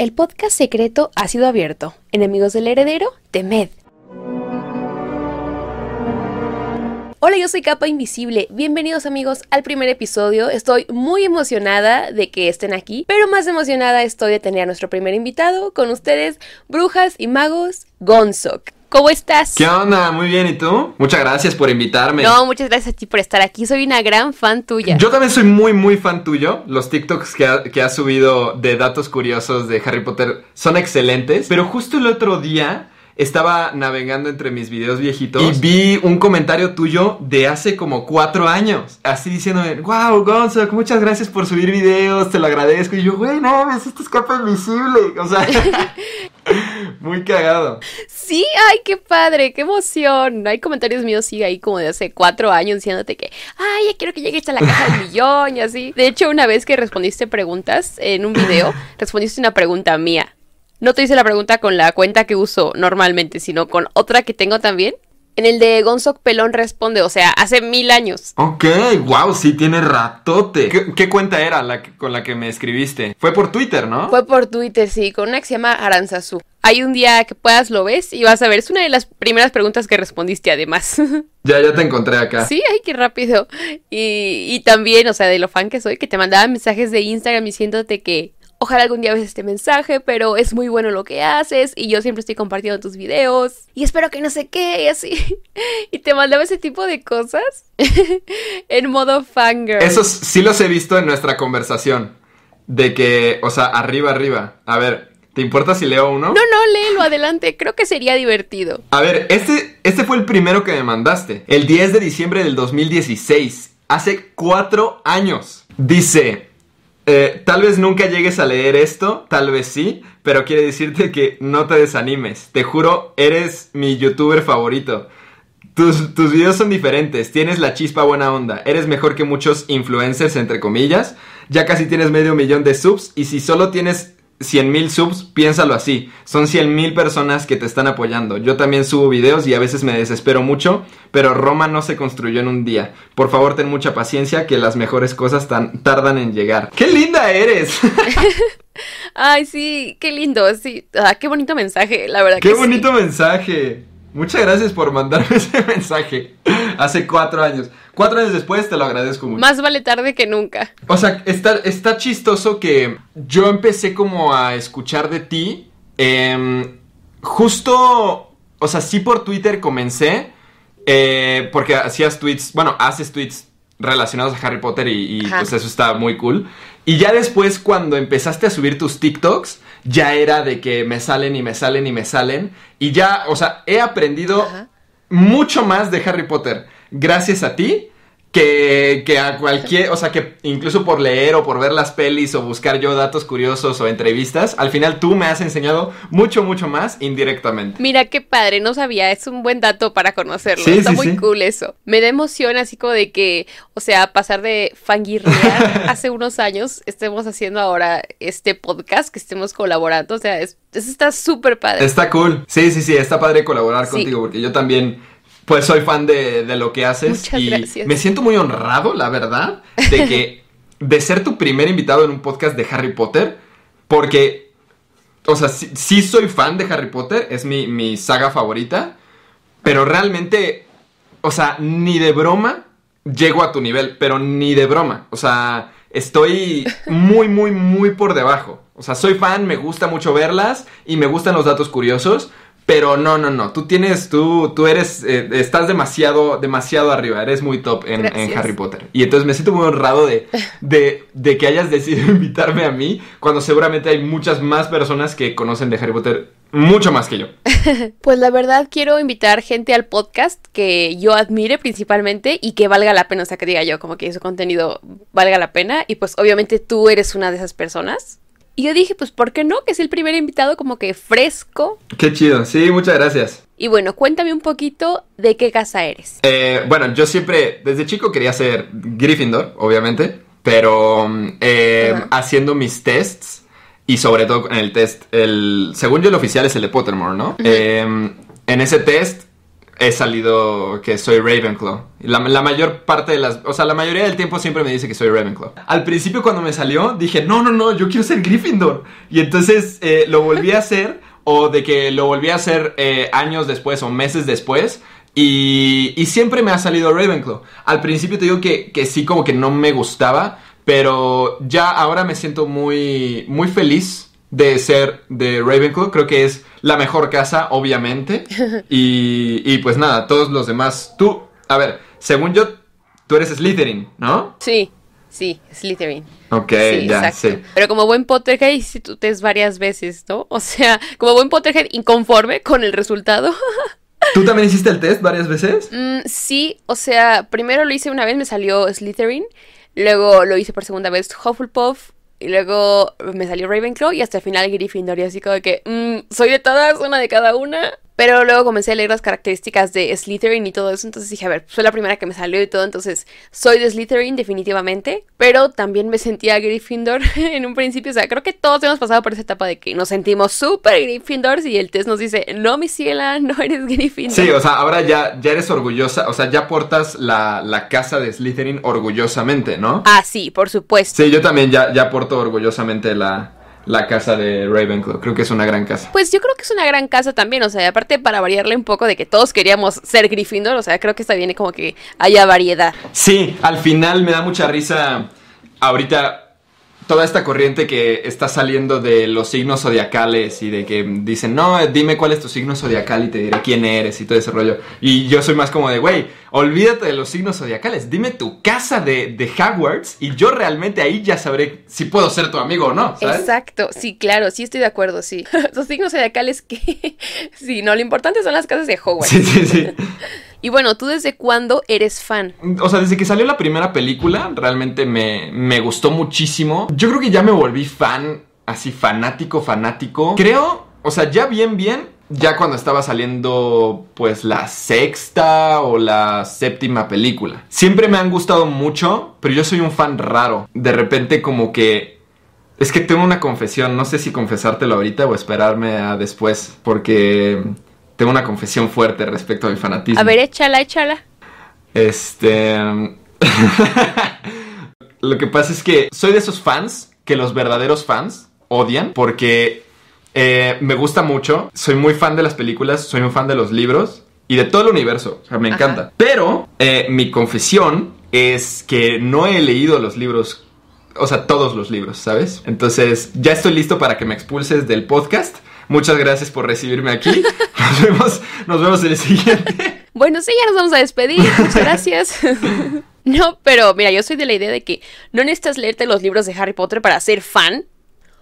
el podcast secreto ha sido abierto. Enemigos del heredero, temed. Hola, yo soy Capa Invisible. Bienvenidos amigos al primer episodio. Estoy muy emocionada de que estén aquí, pero más emocionada estoy de tener a nuestro primer invitado con ustedes, brujas y magos, Gonzok. ¿Cómo estás? ¿Qué onda? Muy bien, ¿y tú? Muchas gracias por invitarme. No, muchas gracias a ti por estar aquí. Soy una gran fan tuya. Yo también soy muy, muy fan tuyo. Los TikToks que, que has subido de datos curiosos de Harry Potter son excelentes. Pero justo el otro día estaba navegando entre mis videos viejitos y vi un comentario tuyo de hace como cuatro años. Así diciéndome, wow, Gonzo, muchas gracias por subir videos, te lo agradezco. Y yo, güey, no, esto es capa invisible. O sea, muy cagado. Sí, ay, qué padre, qué emoción. Hay comentarios míos, sí, ahí como de hace cuatro años diciéndote que, ay, ya quiero que llegues a la caja del millón y así. De hecho, una vez que respondiste preguntas en un video, respondiste una pregunta mía no te hice la pregunta con la cuenta que uso normalmente, sino con otra que tengo también. En el de Gonzok Pelón responde, o sea, hace mil años. Ok, wow, sí tiene ratote. ¿Qué, cuenta era la con la que me escribiste? Fue por Twitter, ¿no? Fue por Twitter, sí, con una que se llama Aranzazú. Hay un día que puedas lo ves y vas a ver. Es una de las primeras preguntas que respondiste, además. Ya, ya te encontré acá. Sí, ay, qué rápido. Y, y también, o sea, de lo fan que soy, que te mandaba mensajes de Instagram diciéndote que Ojalá algún día ves este mensaje, pero es muy bueno lo que haces y yo siempre estoy compartiendo tus videos y espero que no sé qué y así. Y te mandaba ese tipo de cosas en modo fangirl. Esos sí los he visto en nuestra conversación. De que, o sea, arriba, arriba. A ver, ¿te importa si leo uno? No, no, léelo adelante. Creo que sería divertido. A ver, este, este fue el primero que me mandaste. El 10 de diciembre del 2016. Hace cuatro años. Dice, eh, tal vez nunca llegues a leer esto, tal vez sí, pero quiere decirte que no te desanimes. Te juro, eres mi youtuber favorito. Tus, tus, videos son diferentes, tienes la chispa buena onda, eres mejor que muchos influencers, entre comillas, ya casi tienes medio millón de subs y si solo tienes 100 mil subs, piénsalo así. Son 100 mil personas que te están apoyando. Yo también subo videos y a veces me desespero mucho, pero Roma no se construyó en un día. Por favor, ten mucha paciencia que las mejores cosas tan, tardan en llegar. ¡Qué linda eres! Ay, sí, qué lindo, sí. Ah, qué bonito mensaje, la verdad. Qué bonito mensaje. Muchas gracias por mandarme ese mensaje. Hace cuatro años. Cuatro años después te lo agradezco mucho. Más vale tarde que nunca. O sea, está, está chistoso que yo empecé como a escuchar de ti. Em, justo, o sea, sí por Twitter comencé. Eh, porque hacías tweets, bueno, haces tweets relacionados a Harry Potter y, y pues eso está muy cool. Y ya después cuando empezaste a subir tus TikToks, ya era de que me salen y me salen y me salen. Y ya, o sea, he aprendido mucho más de Harry Potter gracias a ti que, que, a cualquier, o sea, que incluso por leer o por ver las pelis o buscar yo datos curiosos o entrevistas, al final tú me has enseñado mucho, mucho más indirectamente. Mira qué padre, no sabía, es un buen dato para conocerlo, está muy cool eso. Me da emoción así como de que, o sea, pasar de fangirrear hace unos años, estemos haciendo ahora este podcast, que estemos colaborando, o sea, es, eso está súper padre. Está cool, sí, sí, sí, está padre colaborar contigo, porque yo también pues soy fan de, lo que haces Muchas y gracias. me siento muy honrado, la verdad, de que de ser tu primer invitado en un podcast de Harry Potter, porque, o sea, sí, soy fan de Harry Potter, es mi, mi saga favorita, pero realmente, o sea, ni de broma llego a tu nivel, pero ni de broma, o sea, estoy muy, muy, muy por debajo. O sea, soy fan, me gusta mucho verlas y me gustan los datos curiosos, pero no, no, no. Tú tienes, tú, tú eres, eh, estás demasiado, demasiado arriba. Eres muy top en, en, Harry Potter. Y entonces me siento muy honrado de, de, de, que hayas decidido invitarme a mí cuando seguramente hay muchas más personas que conocen de Harry Potter mucho más que yo. pues la verdad quiero invitar gente al podcast que yo admire principalmente y que valga la pena, o sea, que diga yo como que su contenido valga la pena. Y pues obviamente tú eres una de esas personas. Y yo dije, pues, ¿por qué no? Que es el primer invitado como que fresco. Qué chido, sí, muchas gracias. Y bueno, cuéntame un poquito de qué casa eres. Eh, bueno, yo siempre, desde chico quería ser Gryffindor, obviamente, pero eh, haciendo mis tests y sobre todo en el test, el, según yo el oficial es el de Pottermore, ¿no? eh, en ese test he salido que soy Ravenclaw. La, la, mayor parte de las... O sea, la mayoría del tiempo siempre me dice que soy Ravenclaw. Al principio cuando me salió dije, no, no, no, yo quiero ser Gryffindor. Y entonces eh, lo volví a hacer o de que lo volví a hacer eh, años después o meses después. Y, y, siempre me ha salido Ravenclaw. Al principio te digo que, que sí como que no me gustaba, pero ya ahora me siento muy, muy feliz de ser de Ravenclaw. Creo que es la mejor casa, obviamente. Y, y pues nada, todos los demás. Tú, a ver, según yo, tú eres Slytherin, ¿no? Sí, sí, Slytherin. Ok, ya, sí. Pero como buen Potterhead hiciste tu test varias veces, ¿no? O sea, como buen Potterhead inconforme con el resultado. ¿Tú también hiciste el test varias veces? Mm, sí, o sea, primero lo hice una vez, me salió Slytherin. Luego lo hice por segunda vez Hufflepuff. Y luego me salió Ravenclaw y hasta el final Gryffindor. Y así como que, mm, soy de todas, una de cada una. Pero luego comencé a leer las características de Slytherin y todo eso. Entonces dije, a ver, fue la primera que me salió y todo. Entonces soy de Slytherin definitivamente. Pero también me sentía Gryffindor en un principio. O sea, creo que todos hemos pasado por esa etapa de que nos sentimos súper Gryffindors y el test nos dice, no, mi ciela, no eres Gryffindor. Sí, o sea, ahora ya, ya eres orgullosa. O sea, ya portas la, la casa de Slytherin orgullosamente, ¿no? Ah, sí, por supuesto. Sí, yo también ya, ya porto orgullosamente la, la casa de Ravenclaw. Creo que es una gran casa. Pues yo creo que es una gran casa también, o sea, aparte para variarle un poco de que todos queríamos ser Gryffindor, o sea, creo que está bien como que haya variedad. Sí, al final me da mucha risa ahorita toda esta corriente que está saliendo de los signos zodiacales y de que dicen, no, dime cuál es tu signo zodiacal y te diré quién eres y todo ese rollo. Y yo soy más como de, güey, olvídate de los signos zodiacales, dime tu casa de, de Hogwarts y yo realmente ahí ya sabré si puedo ser tu amigo o no. ¿sabes? Exacto, sí, claro, sí estoy de acuerdo, sí. los signos zodiacales que, sí, no, lo importante son las casas de Hogwarts. Sí, sí, sí. Y bueno, ¿tú desde cuándo eres fan? O sea, desde que salió la primera película, realmente me, me gustó muchísimo. Yo creo que ya me volví fan, así fanático, fanático. Creo, o sea, ya bien, bien, ya cuando estaba saliendo pues la sexta o la séptima película. Siempre me han gustado mucho, pero yo soy un fan raro. De repente como que... Es que tengo una confesión, no sé si confesártelo ahorita o esperarme a después, porque tengo una confesión fuerte respecto a mi fanatismo. A ver, échala, échala. Este... Lo que pasa es que soy de esos fans que los verdaderos fans odian porque eh, me gusta mucho, soy muy fan de las películas, soy muy fan de los libros y de todo el universo, o sea, me encanta. Ajá. Pero eh, mi confesión es que no he leído los libros, o sea, todos los libros, ¿sabes? Entonces, ya estoy listo para que me expulses del podcast. Muchas gracias por recibirme aquí. Nos vemos, nos vemos en el siguiente. Bueno, sí, ya nos vamos a despedir. Muchas gracias. no, pero mira, yo soy de la idea de que no necesitas leerte los libros de Harry Potter para ser fan.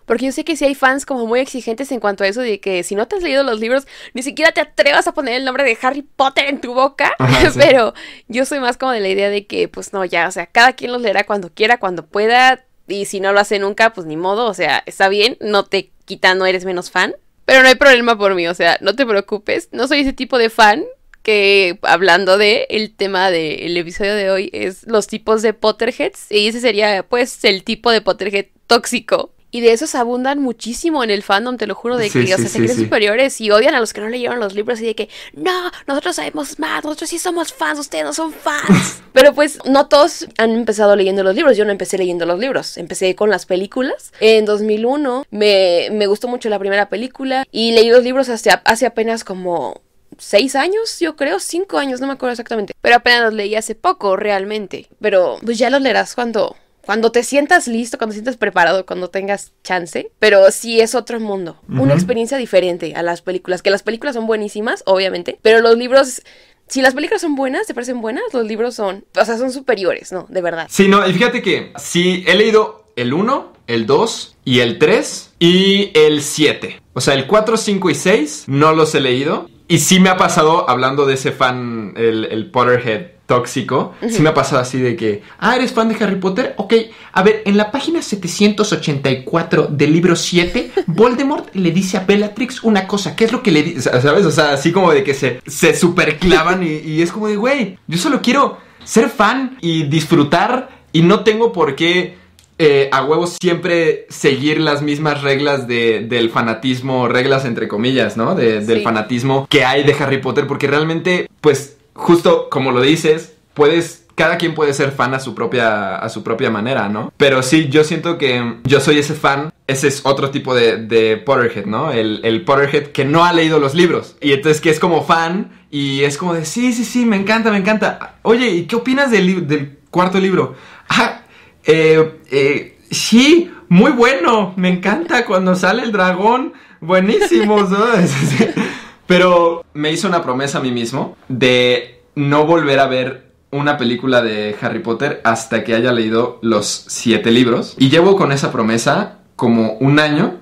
Porque yo sé que sí hay fans como muy exigentes en cuanto a eso de que si no te has leído los libros, ni siquiera te atrevas a poner el nombre de Harry Potter en tu boca. Ajá, sí. Pero yo soy más como de la idea de que, pues no, ya, o sea, cada quien los leerá cuando quiera, cuando pueda. Y si no lo hace nunca, pues ni modo. O sea, está bien, no te quita, no eres menos fan. Pero no hay problema por mí, o sea, no te preocupes. No soy ese tipo de fan que hablando de el tema del episodio de hoy es los tipos de Potterheads y ese sería pues el tipo de Potterhead tóxico. Y de esos abundan muchísimo en el fandom, te lo juro, de que, sí, o sea, sí, se creen sí, superiores y odian a los que no leyeron los libros y de que, no, nosotros sabemos más, nosotros sí somos fans, ustedes no son fans. Pero pues no todos han empezado leyendo los libros, yo no empecé leyendo los libros, empecé con las películas. En 2001 me, me gustó mucho la primera película y leí los libros hace, hace apenas como seis años, yo creo, cinco años, no me acuerdo exactamente. Pero apenas los leí hace poco, realmente. Pero pues ya los leerás cuando cuando te sientas listo, cuando te sientas preparado, cuando tengas chance, pero sí es otro mundo, uh -huh. una experiencia diferente a las películas, que las películas son buenísimas, obviamente, pero los libros si las películas son buenas, te parecen buenas, los libros son, o sea, son superiores, ¿no? De verdad. Sí, no, y fíjate que sí he leído el 1, el 2 y el 3 y el 7. O sea, el 4, 5 y 6 no los he leído. Y sí me ha pasado, hablando de ese fan, el, el Potterhead tóxico, uh -huh. sí me ha pasado así de que, ah, ¿eres fan de Harry Potter? Ok, a ver, en la página 784 del libro 7, Voldemort le dice a Bellatrix una cosa, ¿qué es lo que le dice? ¿Sabes? O sea, así como de que se, se superclavan y, y es como de, güey, yo solo quiero ser fan y disfrutar y no tengo por qué eh, a huevos siempre seguir las mismas reglas de, del fanatismo, reglas entre comillas, ¿no? De- del Sí. fanatismo que hay de Harry Potter, porque realmente, pues, justo como lo dices, puedes... Cada quien puede ser fan a su propia, a su propia manera, ¿no? Pero sí, yo siento que yo soy ese fan, ese es otro tipo de, de Potterhead, ¿no? El, el Potterhead que no ha leído los libros. Y entonces que es como fan y es como de, sí, sí, sí, me encanta, me encanta. Oye, ¿y qué opinas del, del cuarto libro? Ah, eh, eh, sí, muy bueno, me encanta cuando sale el dragón, buenísimo, ¿no? Pero me hizo una promesa a mí mismo de no volver a ver una película de Harry Potter hasta que haya leído los siete libros. Y llevo con esa promesa como un año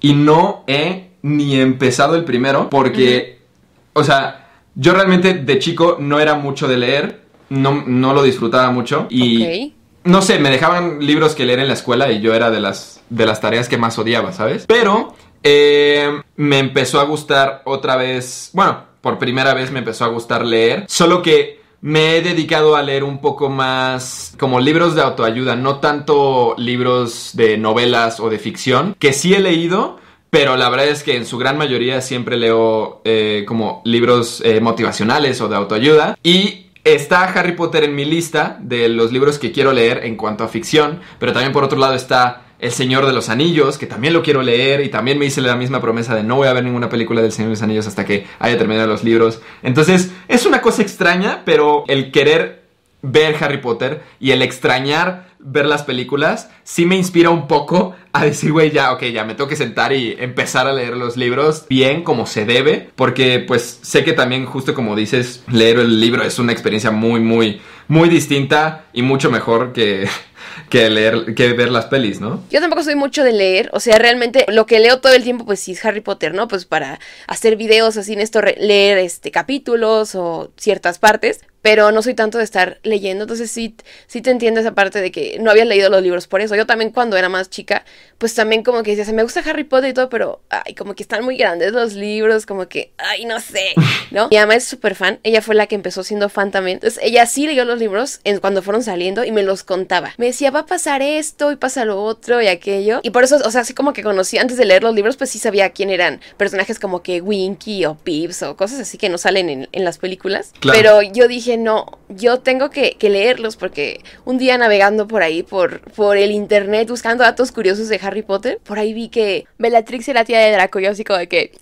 y no he ni empezado el primero porque, o sea, yo realmente de chico no era mucho de leer, no, no lo disfrutaba mucho y... Ok. No sé, me dejaban libros que leer en la escuela y yo era de las, de las tareas que más odiaba, ¿sabes? Pero eh, me empezó a gustar otra vez, bueno, por primera vez me empezó a gustar leer, solo que me he dedicado a leer un poco más como libros de autoayuda, no tanto libros de novelas o de ficción, que sí he leído, pero la verdad es que en su gran mayoría siempre leo eh, como libros eh, motivacionales o de autoayuda. Y está Harry Potter en mi lista de los libros que quiero leer en cuanto a ficción, pero también por otro lado está El Señor de los Anillos, que también lo quiero leer y también me hice la misma promesa de no voy a ver ninguna película del Señor de los Anillos hasta que haya terminado los libros. Entonces es una cosa extraña, pero el querer ver Harry Potter y el extrañar ver las películas sí me inspira un poco a decir, güey, ya, ok, ya me tengo que sentar y empezar a leer los libros bien como se debe, porque pues sé que también justo como dices, leer el libro es una experiencia muy, muy, muy distinta y mucho mejor que, que leer, que ver las pelis, ¿no? Yo tampoco soy mucho de leer, o sea, realmente lo que leo todo el tiempo, pues sí es Harry Potter, ¿no? Pues para hacer videos así en esto, leer este capítulos o ciertas partes, pero no soy tanto de estar leyendo, entonces sí, sí te entiendo esa parte de que no habías leído los libros por eso. Yo también cuando era más chica, pues también como que decía, "Se me gusta Harry Potter y todo, pero ay, como que están muy grandes los libros, como que, ay, no sé, ¿no? Mi mamá es súper fan, ella fue la que empezó siendo fan también, entonces ella sí leyó los libros en, cuando fueron saliendo y me los contaba. Me decía, va a pasar esto y pasa lo otro y aquello. Y por eso, o sea, así como que conocí antes de leer los libros, pues sí sabía quién eran personajes como que Winky o Pips o cosas así que no salen en, en las películas. Claro. Pero yo dije, no, yo tengo que, que leerlos porque un día navegando por ahí, por, por el internet, buscando datos curiosos de Harry Potter, por ahí vi que Bellatrix era tía de Draco. Yo así como de que,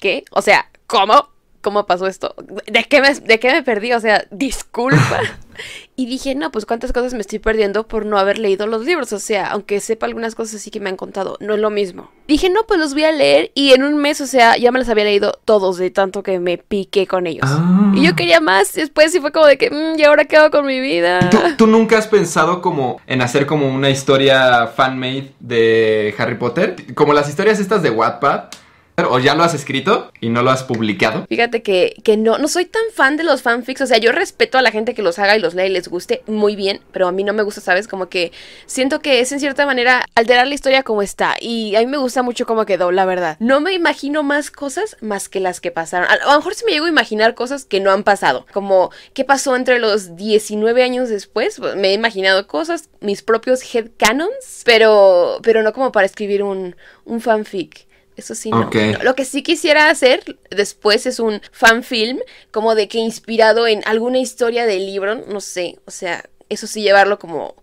¿qué? O sea, ¿cómo? ¿Cómo pasó esto? ¿De qué me, de qué me perdí? O sea, disculpa. Y dije, no, pues cuántas cosas me estoy perdiendo por no haber leído los libros. O sea, aunque sepa algunas cosas así que me han contado, no es lo mismo. Dije, no, pues los voy a leer. Y en un mes, o sea, ya me los había leído todos de tanto que me piqué con ellos. Ah. Y yo quería más. Después sí fue como de que, "Mm, ¿y ahora qué hago con mi vida? ¿Tú, tú nunca has pensado como en hacer como una historia fan-made de Harry Potter? Como las historias estas de Wattpad. ¿O ya lo has escrito y no lo has publicado? Fíjate que, que no, no soy tan fan de los fanfics. O sea, yo respeto a la gente que los haga y los lea y les guste muy bien, pero a mí no me gusta, ¿sabes? Como que siento que es en cierta manera alterar la historia como está. Y a mí me gusta mucho cómo quedó, la verdad. No me imagino más cosas más que las que pasaron. A lo mejor sí me llego a imaginar cosas que no han pasado. Como qué pasó entre los 19 años después. Pues, Me he imaginado cosas, mis propios headcanons, pero, pero no como para escribir un, un fanfic. Eso sí, no. Lo que sí quisiera hacer después es un fan film, como de que inspirado en alguna historia del libro, no sé, o sea, eso sí llevarlo como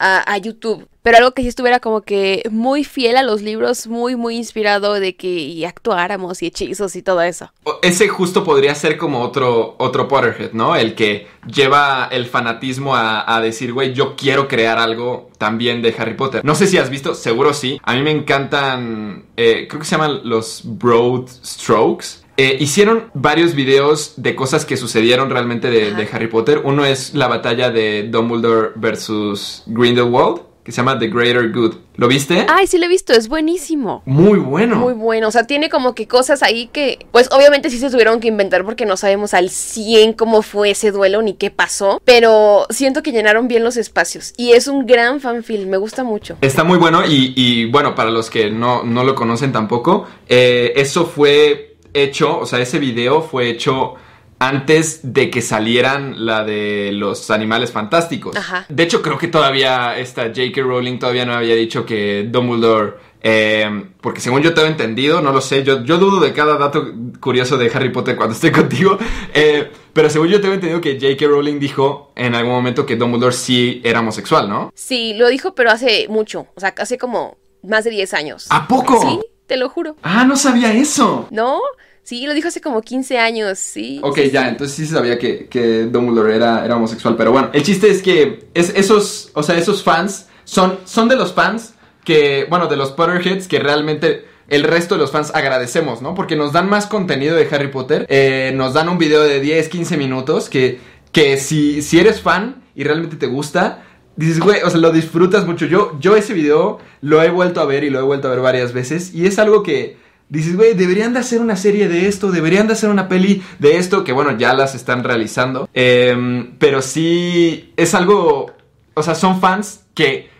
a, YouTube. Pero algo que sí estuviera como que muy fiel a los libros, muy, muy inspirado de que actuáramos y hechizos y todo eso. Ese justo podría ser como otro, otro Potterhead, ¿no? El que lleva el fanatismo a, a decir, güey, yo quiero crear algo también de Harry Potter. No sé si has visto, seguro sí. A mí me encantan, eh, creo que se llaman los Broad Strokes. Eh, hicieron varios videos de cosas que sucedieron realmente de, Harry Potter. Uno es la batalla de Dumbledore versus Grindelwald, que se llama The Greater Good. ¿Lo viste? Ay, sí lo he visto, es buenísimo. Muy bueno. Muy bueno, o sea, tiene como que cosas ahí que, pues obviamente sí se tuvieron que inventar porque no sabemos al 100 cómo fue ese duelo ni qué pasó, pero siento que llenaron bien los espacios y es un gran fanfilm, me gusta mucho. Está muy bueno y, y, bueno, para los que no, no lo conocen tampoco, eh, eso fue hecho, o sea, ese video fue hecho antes de que salieran la de los animales fantásticos. Ajá. De hecho, creo que todavía esta J.K. Rowling todavía no había dicho que Dumbledore eh, porque según yo te he entendido, no lo sé, yo, yo dudo de cada dato curioso de Harry Potter cuando estoy contigo, eh, pero según yo te he entendido que J.K. Rowling dijo en algún momento que Dumbledore sí era homosexual, ¿no? Sí, lo dijo, pero hace mucho, o sea, hace como más de 10 años. ¿A poco? Sí, te lo juro. Ah, no sabía eso. ¿No? Sí, lo dijo hace como 15 años, sí. Ok, ya, entonces sí sabía que, que Dumbledore era, era homosexual, pero bueno, el chiste es que es, esos, o sea, esos fans son, son de los fans que, bueno, de los Potterheads que realmente el resto de los fans agradecemos, ¿no? Porque nos dan más contenido de Harry Potter, eh, nos dan un video de 10, 15 minutos que, que si, si eres fan y realmente te gusta, dices, güey, o sea, lo disfrutas mucho. Yo, yo ese video lo he vuelto a ver y lo he vuelto a ver varias veces y es algo que dices, güey, deberían de hacer una serie de esto, deberían de hacer una peli de esto, que bueno, ya las están realizando. Em, pero sí, es algo, o sea, son fans que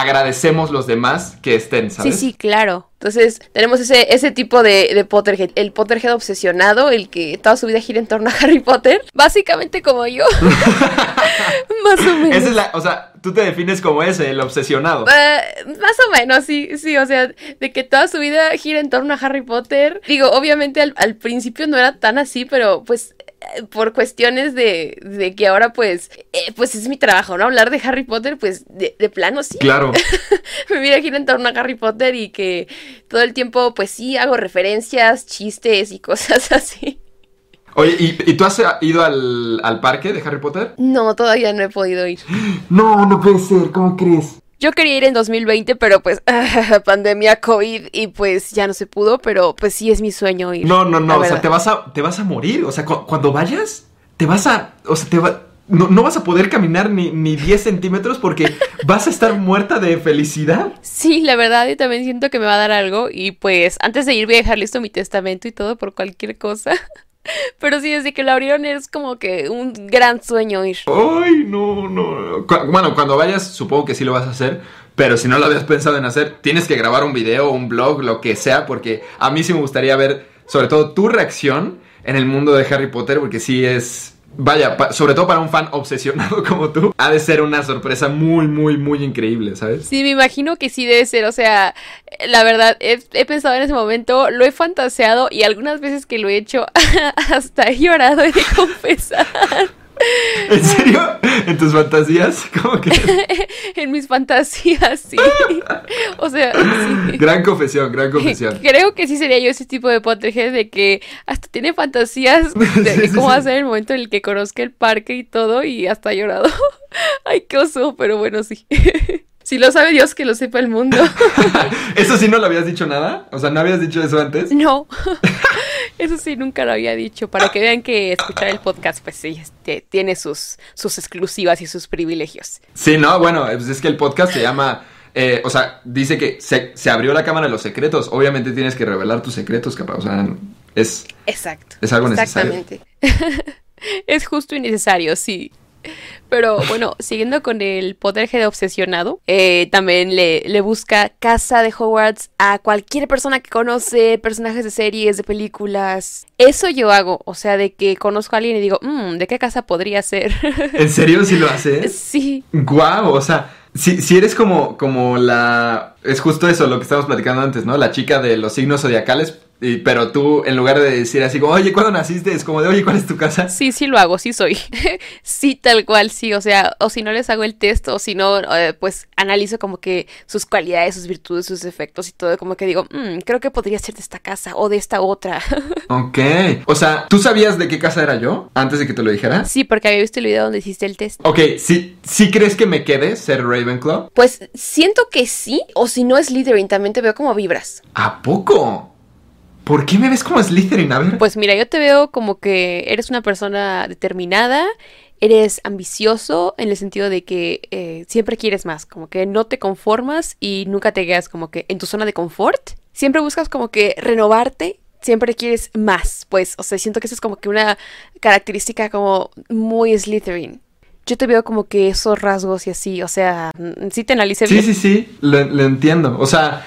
agradecemos los demás que estén, ¿sabes? Sí, sí, claro. Entonces, tenemos ese, ese tipo de, de, Potterhead. El Potterhead obsesionado, el que toda su vida gira en torno a Harry Potter. Básicamente como yo. más o menos. Esa es la, o sea, tú te defines como ese, el obsesionado. Uh, más o menos, sí, sí, o sea, de que toda su vida gira en torno a Harry Potter. Digo, obviamente al, al principio no era tan así, pero pues por cuestiones de, de, que ahora pues eh, pues es mi trabajo, ¿no? Hablar de Harry Potter, pues de, de plano sí. Claro. Me mira gira en torno a Harry Potter y que todo el tiempo pues sí hago referencias, chistes y cosas así. Oye, ¿y, ¿y, tú has ido al, al parque de Harry Potter? No, todavía no he podido ir. No, no puede ser, ¿cómo crees? Yo quería ir en 2020, pero pues pandemia, COVID y pues ya no se pudo, pero pues sí es mi sueño ir. No, no, no, o sea, te vas a te vas a morir, o sea, cu cuando vayas te vas a, o sea, te va, no, no, vas a poder caminar ni, ni 10 centímetros porque vas a estar muerta de felicidad. Sí, la verdad, yo también siento que me va a dar algo y pues antes de ir voy a dejar listo mi testamento y todo por cualquier cosa. Pero sí, desde que lo abrieron es como que un gran sueño ir. Ay, no, no. Bueno, cuando vayas, supongo que sí lo vas a hacer. Pero si no lo habías pensado en hacer, tienes que grabar un video, un blog, lo que sea, porque a mí sí me gustaría ver, sobre todo, tu reacción en el mundo de Harry Potter, porque sí es vaya, sobre todo para un fan obsesionado como tú, ha de ser una sorpresa muy, muy, muy increíble, ¿sabes? Sí, me imagino que sí debe ser, o sea, la verdad, he, pensado en ese momento, lo he fantaseado y algunas veces que lo he hecho, hasta he llorado, he de confesar. ¿En serio? ¿En tus fantasías? ¿Cómo que? en mis fantasías, sí. o sea, sí. Gran confesión, gran confesión. Creo que sí sería yo ese tipo de Potterhead de que hasta tiene fantasías de, sí, cómo sí, va a ser el momento en el que conozca el parque y todo y hasta ha llorado. Ay, qué oso, pero bueno, sí. Si lo sabe Dios, que lo sepa el mundo. ¿Eso sí no lo habías dicho nada? O sea, ¿no habías dicho eso antes? No. Eso sí, nunca lo había dicho. Para que vean que escuchar el podcast, pues sí, este, tiene sus, sus exclusivas y sus privilegios. Sí, no, bueno, pues es que el podcast se llama. Eh, o sea, dice que se, se, abrió la cámara de los secretos. Obviamente tienes que revelar tus secretos, capaz. O sea, es. Exacto. Es algo Exactamente. necesario. es justo y necesario, sí. Pero bueno, siguiendo con el Potterhead obsesionado, eh, también le, le, busca casa de Hogwarts a cualquier persona que conoce personajes de series, de películas. Eso yo hago, o sea, de que conozco a alguien y digo, mmm, ¿de qué casa podría ser? ¿En serio si lo haces? Sí. Guau, wow, o sea, si, si eres como, como la... Es justo eso, lo que estábamos platicando antes, ¿no? La chica de los signos zodiacales, y, pero tú, en lugar de decir así como, oye, ¿cuándo naciste? Es como de, oye, ¿cuál es tu casa? Sí, sí lo hago, sí soy. sí, tal cual, sí. O sea, o si no les hago el test, o si no, eh, pues analizo como que sus cualidades, sus virtudes, sus defectos y todo. Como que digo, mmm, creo que podría ser de esta casa o de esta otra. ok. O sea, ¿tú sabías de qué casa era yo antes de que te lo dijera? Sí, porque había visto el video donde hiciste el test. Ok, ¿sí, ¿sí crees que me quede ser Ravenclaw? Pues siento que sí, o si no es Slytherin, también te veo como vibras. ¿A poco? ¿Por qué me ves como Slytherin? A ver. Pues mira, yo te veo como que eres una persona determinada, eres ambicioso en el sentido de que eh, siempre quieres más, como que no te conformas y nunca te quedas como que en tu zona de confort. Siempre buscas como que renovarte, siempre quieres más, pues, o sea, siento que esa es como que una característica como muy Slytherin. Yo te veo como que esos rasgos y así, o sea, sí te analicé sí, bien. Sí, sí, sí, lo, lo entiendo. O sea,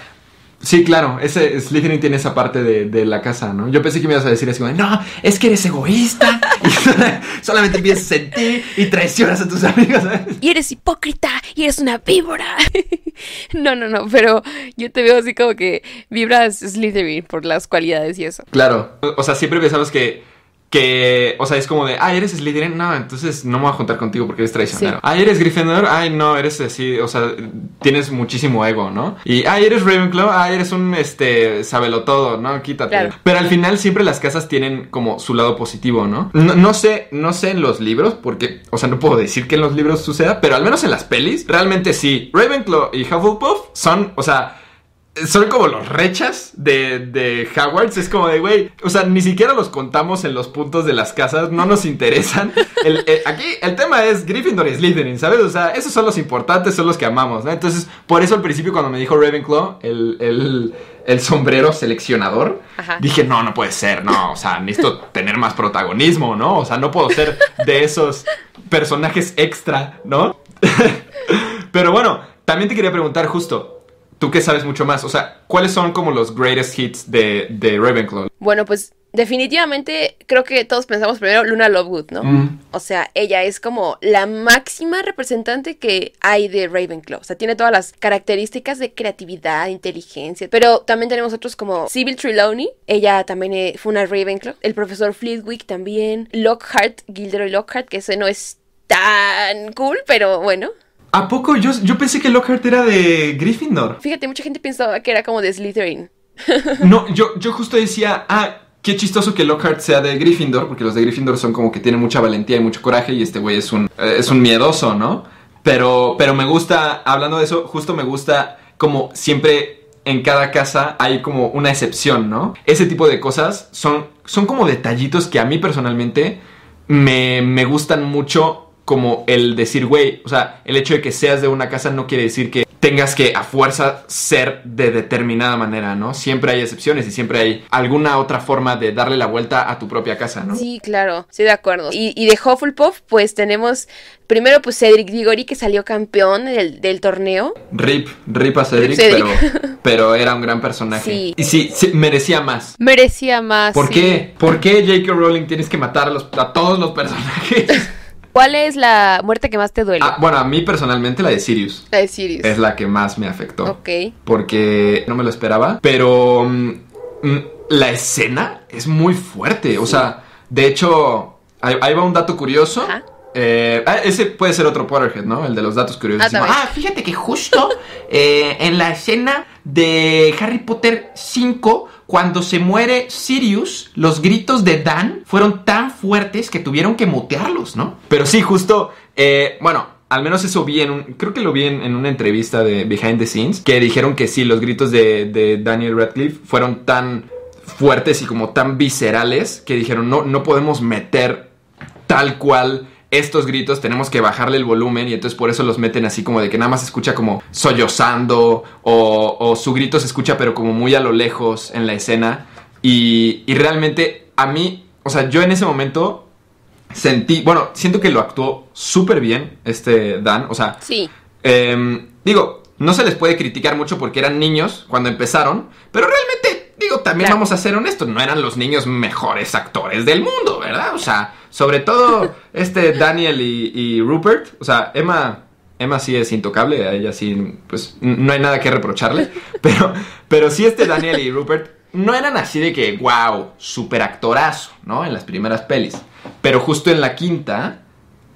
Sí, claro, ese Slytherin tiene esa parte de, de, la casa, ¿no? Yo pensé que me ibas a decir así como, no, es que eres egoísta y solamente piensas en ti y traicionas a tus amigos. ¿sabes? Y eres hipócrita y eres una víbora. no, no, no, pero yo te veo así como que vibras Slytherin por las cualidades y eso. Claro, o sea, siempre pensamos que que, o sea, es como de, ah, eres Slytherin, no, entonces no me voy a juntar contigo porque eres traicionero. Sí. Ah, eres Gryffindor, ay, no, eres así, o sea, tienes muchísimo ego, ¿no? Y, ah, eres Ravenclaw, ah, eres un, este, todo, ¿no? Quítate. Claro. Pero al final siempre las casas tienen como su lado positivo, ¿no? ¿no? No sé, no sé en los libros, porque, o sea, no puedo decir que en los libros suceda, pero al menos en las pelis, realmente sí. Ravenclaw y Hufflepuff son, o sea, son como los rechas de, de Hogwarts. Es como de, güey, o sea, ni siquiera los contamos en los puntos de las casas, no nos interesan. El, aquí el tema es Gryffindor y Slytherin, ¿sabes? O sea, esos son los importantes, son los que amamos, ¿no? Entonces, por eso al principio cuando me dijo Ravenclaw, el, el, el sombrero seleccionador, Ajá. dije, no, no puede ser, no, o sea, necesito tener más protagonismo, ¿no? O sea, no puedo ser de esos personajes extra, ¿no? Pero bueno, también te quería preguntar justo, tú que sabes mucho más, o sea, ¿cuáles son como los greatest hits de, de Ravenclaw? Bueno, pues definitivamente creo que todos pensamos primero Luna Lovegood, ¿no? Mm. O sea, ella es como la máxima representante que hay de Ravenclaw. O sea, tiene todas las características de creatividad, inteligencia. Pero también tenemos otros como Sybil Trelawney. Ella también eh, fue una Ravenclaw. El profesor Flitwick también. Lockhart, Gilderoy Lockhart, que ese no es tan cool, pero bueno. ¿A poco? Yo, yo pensé que Lockhart era de Gryffindor. Fíjate, mucha gente pensaba que era como de Slytherin. no, yo, yo justo decía, ah, qué chistoso que Lockhart sea de Gryffindor, porque los de Gryffindor son como que tienen mucha valentía y mucho coraje y este güey es un, eh, es un miedoso, ¿no? Pero, pero me gusta, hablando de eso, justo me gusta como siempre en cada casa hay como una excepción, ¿no? Ese tipo de cosas son, son como detallitos que a mí personalmente me, me gustan mucho como el decir, güey, o sea, el hecho de que seas de una casa no quiere decir que tengas que a fuerza ser de determinada manera, ¿no? Siempre hay excepciones y siempre hay alguna otra forma de darle la vuelta a tu propia casa, ¿no? Sí, claro, estoy de acuerdo. Y, y de Hufflepuff, pues tenemos primero pues Cedric Diggory que salió campeón del, del torneo. Rip, rip a Cedric, Pero, pero era un gran personaje. Sí. Y sí, sí, merecía más. Merecía más. ¿Por qué? ¿Por qué J.K. Rowling tienes que matar a, los, a todos los personajes? ¿Cuál es la muerte que más te duele? Ah, bueno, a mí personalmente la de Sirius. La de Sirius. Es la que más me afectó. Ok. Porque no me lo esperaba. Pero mm, mm, la escena es muy fuerte. O sea, de hecho, ahí, va un dato curioso. Eh, ah, ese puede ser otro Potterhead, ¿no? El de los datos curiosos. Ah, ah fíjate que justo eh, en la escena de Harry Potter 5 cuando se muere Sirius, los gritos de Dan fueron tan fuertes que tuvieron que mutearlos, ¿no? Pero sí, justo, eh, bueno, al menos eso vi en un, creo que lo vi en, una entrevista de Behind the Scenes, que dijeron que sí, los gritos de, de, Daniel Radcliffe fueron tan fuertes y como tan viscerales que dijeron, no, no podemos meter tal cual estos gritos tenemos que bajarle el volumen y entonces por eso los meten así como de que nada más se escucha como sollozando o, su grito se escucha pero como muy a lo lejos en la escena y, realmente a mí, o sea, yo en ese momento sentí, bueno, siento que lo actuó súper bien este Dan, o sea, sí. Em, digo, no se les puede criticar mucho porque eran niños cuando empezaron, pero realmente, digo, también vamos a ser honestos, no eran los niños mejores actores del mundo, ¿verdad? O sea, sobre todo este Daniel y, Rupert. O sea, Emma, Emma sí es intocable. A ella sí, pues no hay nada que reprocharle. Pero, pero sí este Daniel y Rupert no eran así de que, wow, super actorazo, ¿no? En las primeras pelis. Pero justo en la quinta,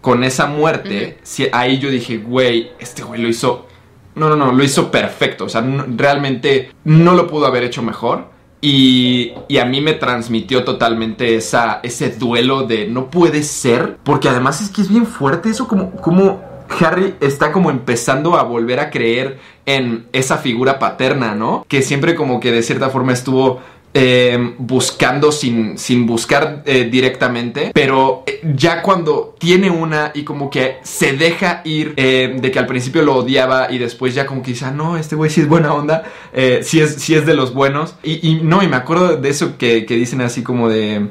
con esa muerte, ahí yo dije, güey, este güey lo hizo... No, no, no, lo hizo perfecto. O sea, realmente no lo pudo haber hecho mejor. Y, a mí me transmitió totalmente ese duelo de no puede ser, porque además es que es bien fuerte eso, como, como Harry está como empezando a volver a creer en esa figura paterna, ¿no? Que siempre como que de cierta forma estuvo Em, buscando sin, sin buscar eh, directamente, pero eh, ya cuando tiene una y como que se deja ir em, de que al principio lo odiaba y después ya como que dice, ah, no, este güey sí es buena onda, eh, sí, es, es de los buenos. Y, no, y me acuerdo de eso que, que dicen así como de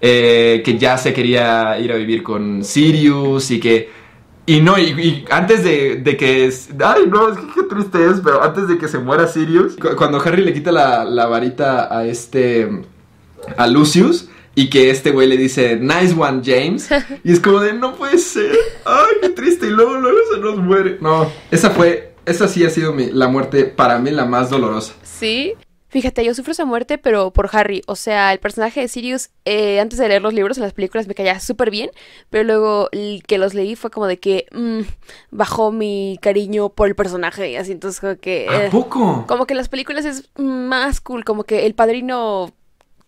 que ya se quería ir a vivir con Sirius y que Y no, y, y antes de, de que... es- Ay, no, es que qué triste es, pero antes de que se muera Sirius, cu- cuando Harry le quita la, la varita a este... a Lucius, y que este güey le dice, nice one, James, y es como de, no puede ser, ay, qué triste, y luego, luego se nos muere. No, esa fue, esa sí ha sido mi, la muerte, para mí, la más dolorosa. Sí. Fíjate, yo sufro esa muerte, pero por Harry. O sea, el personaje de Sirius, eh, antes de leer los libros en las películas me caía súper bien, pero luego el que los leí fue como de que mm, bajó mi cariño por el personaje y así, entonces como que... ¿A eh, poco? como que en las películas es más cool, como que el padrino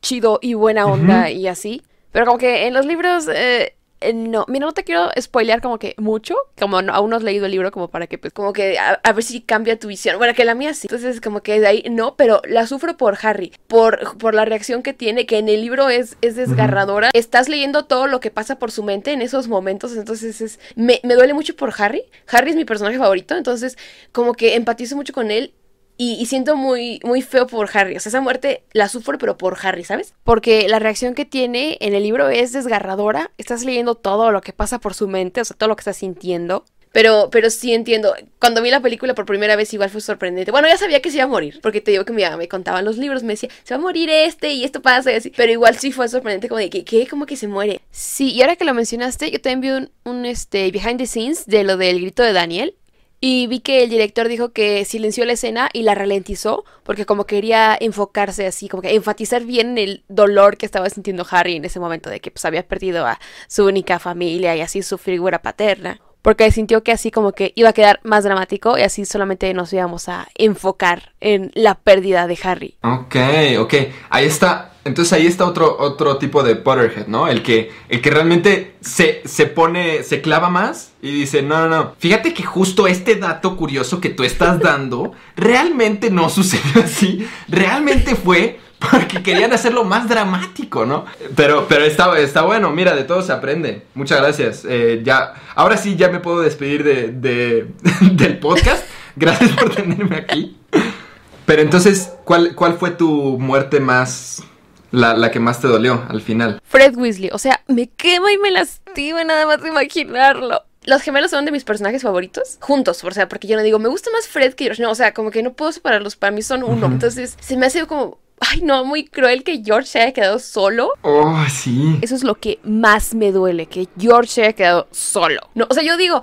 chido y buena onda y así. Pero como que en los libros, eh, eh, no. Mira, no te quiero spoilear como que mucho, como no- aún no has leído el libro, como para que, pues, como que a, a ver si cambia tu visión. Bueno, que la mía sí. Entonces, como que de ahí no, pero la sufro por Harry, por, por la reacción que tiene, que en el libro es, es desgarradora. Estás leyendo todo lo que pasa por su mente en esos momentos, entonces es, me, me duele mucho por Harry. Harry es mi personaje favorito, entonces como que empatizo mucho con él y, y siento muy, muy feo por Harry. O sea, esa muerte la sufro, pero por Harry, ¿sabes? Porque la reacción que tiene en el libro es desgarradora. Estás leyendo todo lo que pasa por su mente, o sea, todo lo que está sintiendo. Pero, pero sí entiendo. Cuando vi la película por primera vez, igual fue sorprendente. Bueno, ya sabía que se iba a morir. Porque te digo que mi mamá me contaba en los libros, me decía, se va a morir este y esto pasa y así. Pero igual sí fue sorprendente, como de que, ¿qué? ¿Cómo que se muere? Sí, y ahora que lo mencionaste, yo también vi un, un este, behind the scenes de lo del grito de Daniel. Y vi que el director dijo que silenció la escena y la ralentizó porque como quería enfocarse así, como que enfatizar bien el dolor que estaba sintiendo Harry en ese momento de que pues había perdido a su única familia y así su figura paterna. Porque sintió que así como que iba a quedar más dramático y así solamente nos íbamos a enfocar en la pérdida de Harry. Ok, ok. Ahí está. Entonces ahí está otro, otro tipo de Potterhead, ¿no? El que, el que realmente se, se pone, se clava más y dice, no, no, no. Fíjate que justo este dato curioso que tú estás dando realmente no sucedió así. Realmente fue porque querían hacerlo más dramático, ¿no? Pero, pero está, está bueno, mira, de todo se aprende. Muchas gracias. Eh, ya, ahora sí ya me puedo despedir de, de- del podcast. Gracias por tenerme aquí. Pero entonces, ¿cuál, cuál fue tu muerte más... La, la que más te dolió al final? Fred Weasley, o sea, me quema y me lastima nada más de imaginarlo. Los gemelos son de mis personajes favoritos, juntos, o sea, porque yo no digo, me gusta más Fred que George, no, o sea, como que no puedo separarlos, para mí son uno, entonces se me hace como, ay no, muy cruel que George se haya quedado solo. Oh, sí. Eso es lo que más me duele, que George se haya quedado solo. No, o sea, yo digo,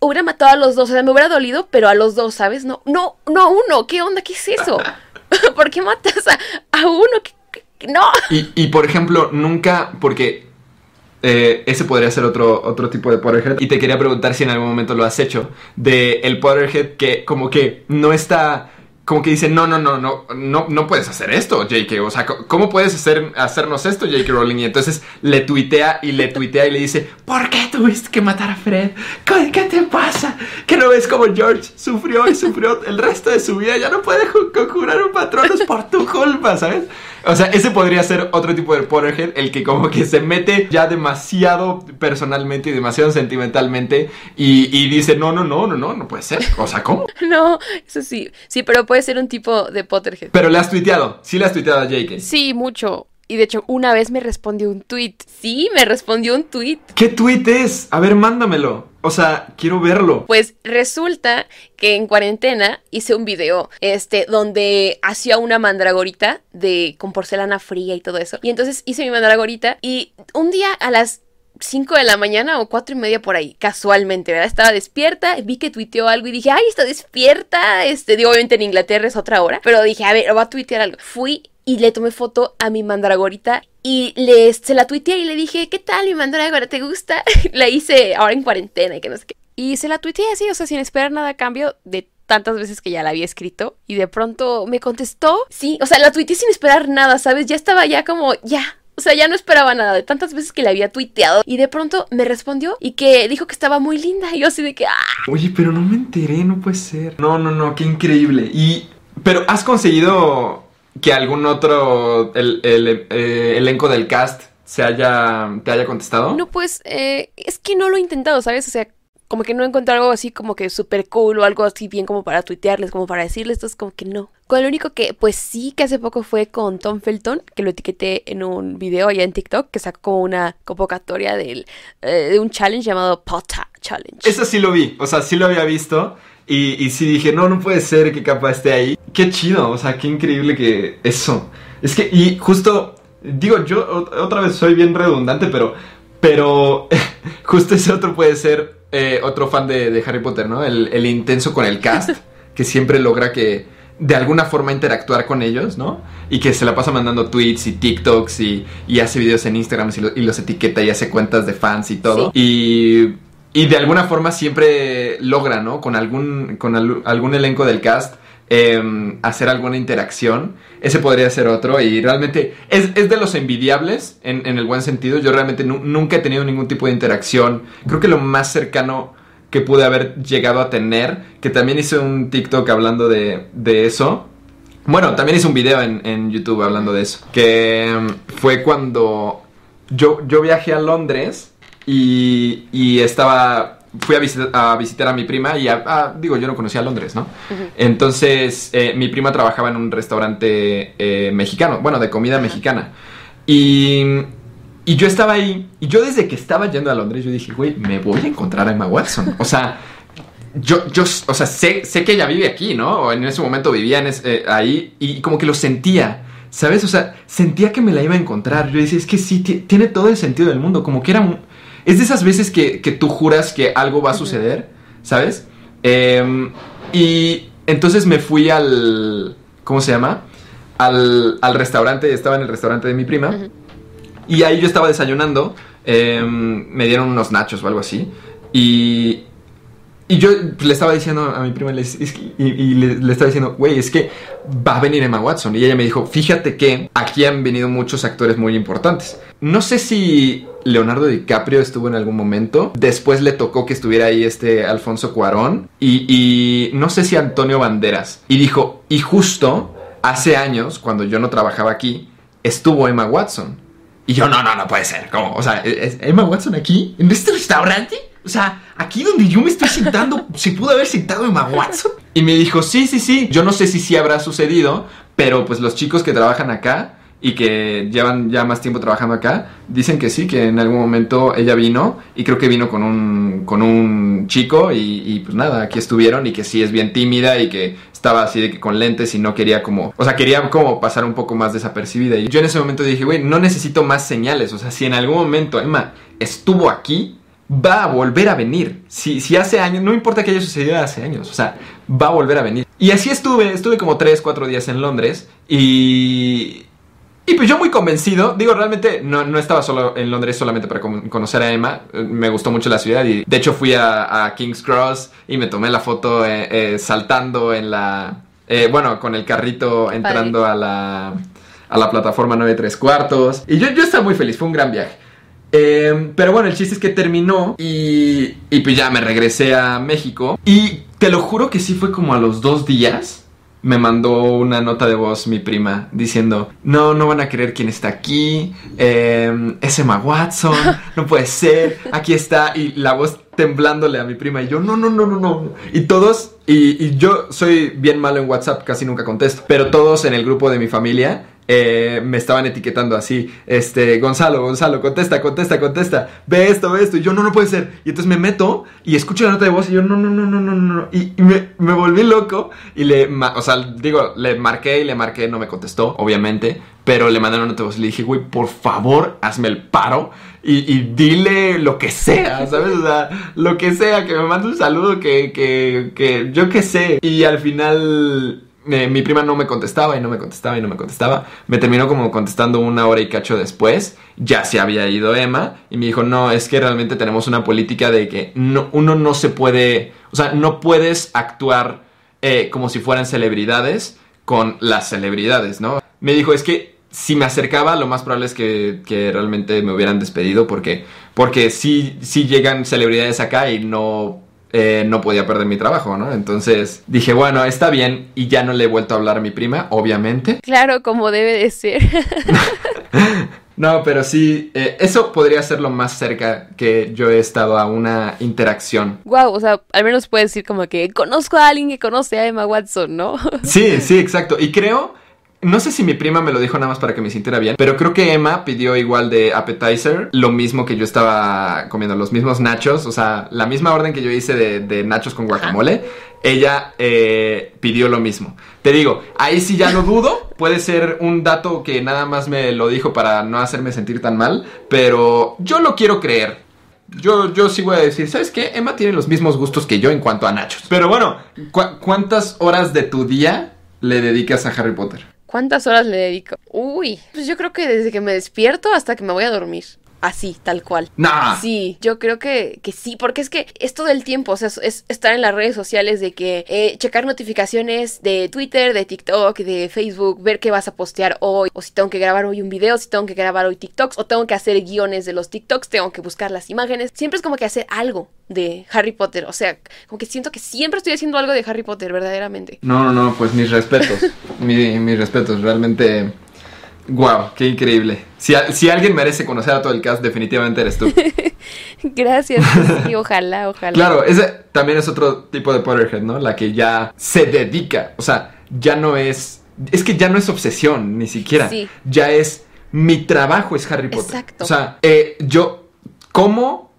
hubiera matado a los dos, o sea, me hubiera dolido, pero a los dos, ¿sabes? No, no, no a uno, ¿qué onda? ¿Qué es eso? ¿Por qué matas a, a uno? ¿Qué- qué- qué- no. Y, por ejemplo, nunca, porque eh, ese podría ser otro, otro tipo de Potterhead. Y te quería preguntar si en algún momento lo has hecho. De el Potterhead que como que no está... Como que dice, no, no, no, no, no, no puedes hacer esto, J.K. O sea, ¿cómo puedes hacer, hacernos esto, J.K. Rowling? Y entonces le tuitea y le tuitea y le dice, ¿por qué tuviste que matar a Fred? ¿Qué te pasa? ¿Que no ves como George sufrió y sufrió el resto de su vida? Ya no puede ju- conjurar un patronus por tu culpa, ¿sabes? O sea, ese podría ser otro tipo de Potterhead, el que como que se mete ya demasiado personalmente y demasiado sentimentalmente y, y dice, no, no, no, no, no, no puede ser. O sea, ¿cómo? No, eso sí. Sí, pero puede ser un tipo de Potterhead. Pero le has tuiteado, sí le has tuiteado a JK. Sí, mucho. Y de hecho, una vez me respondió un tweet. Sí, me respondió un tweet. ¿Qué tweet es? A ver, mándamelo. O sea, quiero verlo. Pues resulta que en cuarentena hice un video, este, donde hacía una mandragorita de con porcelana fría y todo eso. Y entonces hice mi mandragorita y un día a las 5 de la mañana o cuatro y media por ahí, casualmente, ¿verdad? Estaba despierta, vi que tuiteó algo y dije, ay, está despierta. Este, digo, obviamente en Inglaterra es otra hora, pero dije, a ver, va a tuitear algo. Fui y le tomé foto a mi mandragorita y le, se la tuiteé y le dije, ¿qué tal mi mandragora? ¿Te gusta? la hice ahora en cuarentena y que no sé qué. Y se la tuiteé así, o sea, sin esperar nada a cambio de tantas veces que ya la había escrito. Y de pronto me contestó. Sí, o sea, la tuiteé sin esperar nada, ¿sabes? Ya estaba ya como, ya. O sea, ya no esperaba nada de tantas veces que le había tuiteado. Y de pronto me respondió y que dijo que estaba muy linda. Y yo así de que, ¡ah! Oye, pero no me enteré, no puede ser. No, no, no, qué increíble. Y, pero ¿has conseguido que algún otro el, el, eh, elenco del cast se haya, te haya contestado? No, pues, eh, es que no lo he intentado, ¿sabes? O sea, como que no encontré algo así como que súper cool o algo así bien como para tuitearles, como para decirles, entonces como que no. Con lo único que, pues sí, que hace poco fue con Tom Felton, que lo etiqueté en un video allá en TikTok, que sacó como una convocatoria del, eh, de un challenge llamado Pota Challenge. Eso sí lo vi, o sea, sí lo había visto. Y, y sí dije, no, no puede ser que capaz esté ahí. Qué chido, o sea, qué increíble que eso. Es que, y justo, digo, yo ot- otra vez soy bien redundante, pero, pero justo ese otro puede ser eh, otro fan de, de Harry Potter, ¿no? El, el intenso con el cast, que siempre logra que de alguna forma interactuar con ellos, ¿no? Y que se la pasa mandando tweets y TikToks y, y hace videos en Instagram y, lo- y los etiqueta y hace cuentas de fans y todo. Y, y de alguna forma siempre logra, ¿no? Con algún, con al- algún elenco del cast em, hacer alguna interacción. Ese podría ser otro y realmente es, es de los envidiables en, en el buen sentido. Yo realmente nu- nunca he tenido ningún tipo de interacción. Creo que lo más cercano que pude haber llegado a tener, que también hice un TikTok hablando de, de eso. Bueno, también hice un video en, en YouTube hablando de eso. Que em, fue cuando yo, yo viajé a Londres y, y estaba... Fui a, visit- a visitar a mi prima y a- a- digo, yo no conocía Londres, ¿no? Entonces, eh, mi prima trabajaba en un restaurante eh, mexicano, bueno, de comida mexicana. Y, y yo estaba ahí, y yo desde que estaba yendo a Londres, yo dije, güey, me voy a encontrar a Emma Watson. O sea, yo, yo, o sea, sé, sé que ella vive aquí, ¿no? O en ese momento vivía en eh, ahí y como que lo sentía, ¿sabes? O sea, sentía que me la iba a encontrar. Yo decía, es que sí, ti- tiene todo el sentido del mundo. Como que era un... Es de esas veces que, que tú juras que algo va a suceder, ¿sabes? Em, y entonces me fui al... ¿Cómo se llama? Al, al restaurante, estaba en el restaurante de mi prima. Y ahí yo estaba desayunando, em, me dieron unos nachos o algo así. Y, y yo le estaba diciendo a mi prima, y, le, estaba diciendo, güey, es que va a venir Emma Watson. Y ella me dijo, fíjate que aquí han venido muchos actores muy importantes. No sé si Leonardo DiCaprio estuvo en algún momento. Después le tocó que estuviera ahí este Alfonso Cuarón. Y, no sé si Antonio Banderas. Y dijo, y justo hace años, cuando yo no trabajaba aquí, estuvo Emma Watson. Y yo, no, no, no puede ser. ¿Cómo? O sea, ¿es Emma Watson aquí? ¿En este restaurante? O sea, aquí donde yo me estoy sentando, ¿se pudo haber sentado Emma Watson? Y me dijo, sí, sí, sí. Yo no sé si sí habrá sucedido, pero pues los chicos que trabajan acá y que llevan ya más tiempo trabajando acá, dicen que sí, que en algún momento ella vino y creo que vino con un, con un chico y, y, pues nada, aquí estuvieron y que sí es bien tímida y que estaba así de que con lentes y no quería como, o sea, quería como pasar un poco más desapercibida. Y yo en ese momento dije, güey, no necesito más señales, o sea, si en algún momento Emma estuvo aquí, va a volver a venir. Si, si hace años, no importa que haya sucedido hace años, o sea, va a volver a venir. Y así estuve, estuve como 3, 4 días en Londres y... Y pues yo muy convencido, digo, realmente no, no estaba solo en Londres solamente para con- conocer a Emma, me gustó mucho la ciudad y de hecho fui a, a King's Cross y me tomé la foto eh, eh, saltando en la, eh, bueno, con el carrito entrando a la, a la plataforma 9 3 cuartos y yo, yo estaba muy feliz, fue un gran viaje. Eh, pero bueno, el chiste es que terminó y, y pues ya me regresé a México. Y te lo juro que sí fue como a los dos días me mandó una nota de voz mi prima diciendo, no, no van a creer quién está aquí, eh, es Emma Watson, no puede ser, aquí está, y la voz temblándole a mi prima, y yo, no, no, no, no, no, y todos, y yo soy bien malo en WhatsApp, casi nunca contesto, pero todos en el grupo de mi familia eh, me estaban etiquetando así, este, Gonzalo, Gonzalo, contesta, contesta, contesta, ve esto, ve esto, y yo, no, no puede ser, y entonces me meto y escucho la nota de voz y yo, no, no, no, no, no, no, y, y me, volví loco y le, o sea, digo, le marqué y le marqué, no me contestó, obviamente, pero le mandé una nota de voz y le dije, güey, por favor, hazme el paro y, y dile lo que sea, ¿sabes? O sea, lo que sea, que me mande un saludo, que, que, que yo qué sé. Y al final mi prima no me contestaba y no me contestaba y no me contestaba. Me terminó como contestando una hora y cacho después. Ya se había ido Emma y me dijo, no, es que realmente tenemos una política de que no, uno no se puede, o sea, no puedes actuar eh, como si fueran celebridades con las celebridades, ¿no? Me dijo, es que si me acercaba, lo más probable es que, que realmente me hubieran despedido porque, porque sí, sí llegan celebridades acá y no, eh, no podía perder mi trabajo, ¿no? Entonces dije, bueno, está bien y ya no le he vuelto a hablar a mi prima, obviamente. Claro, como debe de ser. No, pero sí, eh, eso podría ser lo más cerca que yo he estado a una interacción. Wow, o sea, al menos puedes decir como que conozco a alguien que conoce a Emma Watson, ¿no? Sí, sí, exacto. Y creo, no sé si mi prima me lo dijo nada más para que me sintiera bien, pero creo que Emma pidió igual de appetizer, lo mismo que yo estaba comiendo, los mismos nachos, o sea, la misma orden que yo hice de, de nachos con guacamole, ella eh, pidió lo mismo. Te digo, ahí sí ya lo dudo, puede ser un dato que nada más me lo dijo para no hacerme sentir tan mal, pero yo lo quiero creer. Yo, yo sí voy a decir, ¿sabes qué? Emma tiene los mismos gustos que yo en cuanto a nachos. Pero bueno, ¿cu- ¿cuántas horas de tu día le dedicas a Harry Potter? ¿Cuántas horas le dedico? Uy, pues yo creo que desde que me despierto hasta que me voy a dormir. Así, tal cual. Nah. Sí, yo creo que, que sí, porque es que es todo el tiempo, o sea, es, es estar en las redes sociales de que eh, checar notificaciones de Twitter, de TikTok, de Facebook, ver qué vas a postear hoy, o si tengo que grabar hoy un video, si tengo que grabar hoy TikToks, o tengo que hacer guiones de los TikToks, tengo que buscar las imágenes, siempre es como que hacer algo de Harry Potter, o sea, como que siento que siempre estoy haciendo algo de Harry Potter, verdaderamente. No, no, no, pues mis respetos. Mi- mis respetos, realmente. Wow, qué increíble. Si, alguien merece conocer a todo el cast, definitivamente eres tú. Gracias, sí, ojalá, ojalá. Claro, ese también es otro tipo de Potterhead, ¿no? La que ya se dedica. O sea, ya no es. Es que ya no es obsesión, ni siquiera. Sí. Ya es. Mi trabajo es Harry Potter. Exacto. O sea, eh, yo como,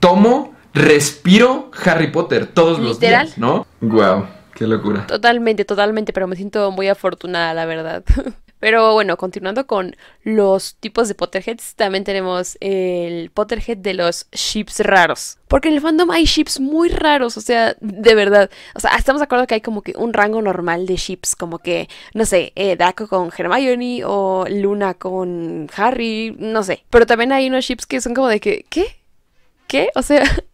tomo, respiro Harry Potter todos los días, ¿no? Wow, qué locura. Totalmente, totalmente, pero me siento muy afortunada, la verdad. Pero bueno, continuando con los tipos de Potterheads, también tenemos el Potterhead de los ships raros. Porque en el fandom hay ships muy raros, o sea, de verdad. O sea, estamos de acuerdo que hay como que un rango normal de ships, como que, no sé, eh, Draco con Hermione o Luna con Harry, no sé. Pero también hay unos ships que son como de que, ¿qué? ¿Qué? O sea,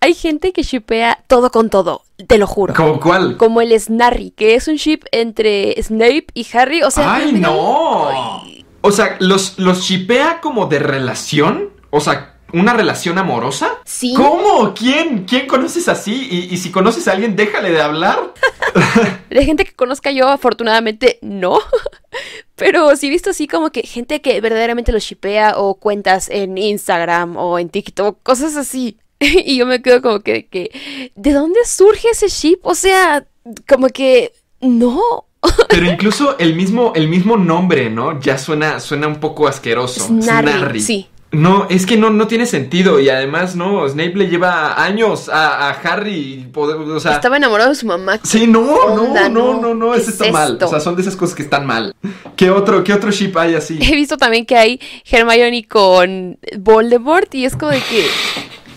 hay gente que shipea todo con todo, te lo juro ¿Cómo cuál? como el Snarry, que es un ship entre Snape y Harry. O sea, ¡Ay, no! O sea, ¿los, los shipea como de relación? O sea, ¿una relación amorosa? Sí. ¿Cómo? ¿Quién? ¿Quién conoces así? Y, y si conoces a alguien, déjale de hablar. De gente que conozca yo, afortunadamente, no. Pero sí he visto así como que gente que verdaderamente los shipea o cuentas en Instagram o en TikTok, cosas así. Y yo me quedo como que, que ¿de dónde surge ese ship? O sea, como que no. Pero incluso el mismo, el mismo nombre, ¿no? Ya suena, suena un poco asqueroso. Snarry, sí. No, es que no, no tiene sentido. Y además, no, Snape le lleva años a, a Harry. y poder- O sea, Estaba enamorado de su mamá. Sí, no, onda, no, no, no? no, no, ¿Qué eso es está mal. esto? O sea, son de esas cosas que están mal. ¿Qué otro, qué otro ship hay así? He visto también que hay Hermione con Voldemort y es como de que,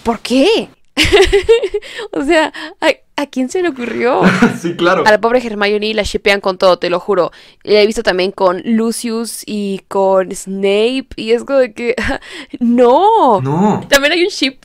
¿por qué? o sea, ¿a, a quién se le ocurrió? sí, claro. A la pobre Hermione la shipean con todo, te lo juro. La he visto también con Lucius y con Snape y es como de que, no. No. También hay un ship,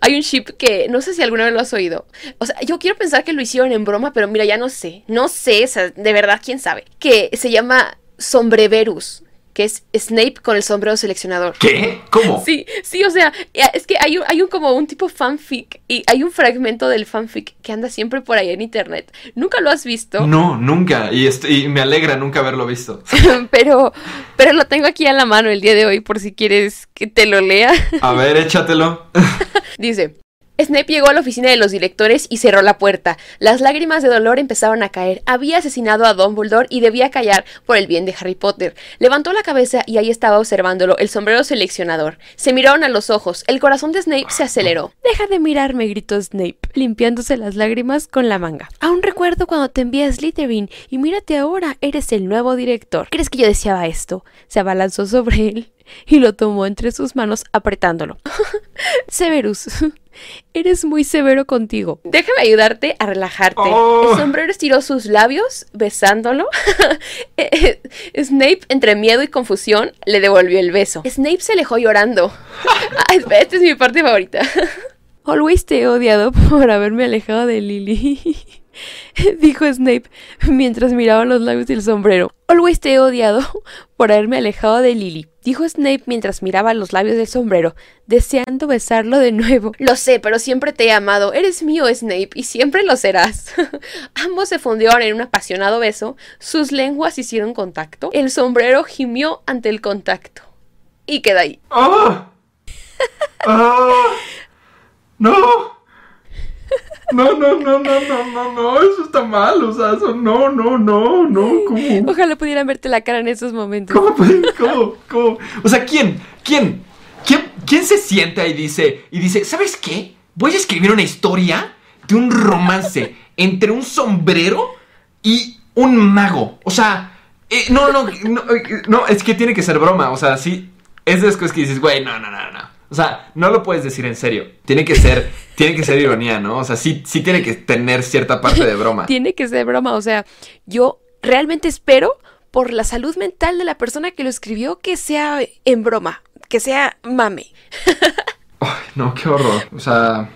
hay un ship que no sé si alguna vez lo has oído. O sea, yo quiero pensar que lo hicieron en broma, pero mira, ya no sé. No sé, o sea, de verdad, quién sabe. Que se llama Sombreverus, que es Snape con el sombrero seleccionador. ¿Qué? ¿Cómo? Sí, sí, o sea, es que hay un, hay un como un tipo fanfic y hay un fragmento del fanfic que anda siempre por ahí en internet. ¿Nunca lo has visto? No, nunca. Y, y me alegra nunca haberlo visto. pero, pero lo tengo aquí a la mano el día de hoy por si quieres que te lo lea. A ver, échatelo. Dice. Snape llegó a la oficina de los directores y cerró la puerta. Las lágrimas de dolor empezaron a caer. Había asesinado a Dumbledore y debía callar por el bien de Harry Potter. Levantó la cabeza y ahí estaba observándolo el sombrero seleccionador. Se miraron a los ojos. El corazón de Snape se aceleró. Deja de mirarme, gritó Snape, limpiándose las lágrimas con la manga. Aún recuerdo cuando te envié a Slytherin y mírate ahora, eres el nuevo director. ¿Crees que yo deseaba esto? Se abalanzó sobre él y lo tomó entre sus manos apretándolo. Severus, eres muy severo contigo. Déjame ayudarte a relajarte. Oh. El sombrero estiró sus labios, besándolo. Eh, Snape, entre miedo y confusión, le devolvió el beso. Snape se alejó llorando. Ah, esta es mi parte favorita. Always te he odiado por haberme alejado de Lily. Dijo Snape mientras miraba los labios del sombrero. Always te he odiado por haberme alejado de Lily. Dijo Snape mientras miraba los labios del sombrero, deseando besarlo de nuevo. Lo sé, pero siempre te he amado. Eres mío, Snape, y siempre lo serás. Ambos se fundieron en un apasionado beso. Sus lenguas hicieron contacto. El sombrero gimió ante el contacto. y queda ahí. ¡Ah! ¡Ah! ¡No! No, no, no, no, no, no, no, eso está mal, o sea, eso no, no, no, no, ¿cómo? Ojalá pudieran verte la cara en esos momentos. ¿Cómo, cómo, cómo? O sea, ¿quién, quién, quién, quién se sienta y dice, y dice, ¿sabes qué? Voy a escribir una historia de un romance entre un sombrero y un mago. O sea, eh, no, no, no, eh, no, es que tiene que ser broma, o sea, sí, es de esas cosas que dices, güey, no, no, no, no. O sea, no lo puedes decir en serio. Tiene que ser, tiene que ser ironía, ¿no? O sea, sí, sí tiene que tener cierta parte de broma. Tiene que ser broma, o sea, yo realmente espero por la salud mental de la persona que lo escribió que sea en broma, que sea mame. Ay, no, qué horror. O sea,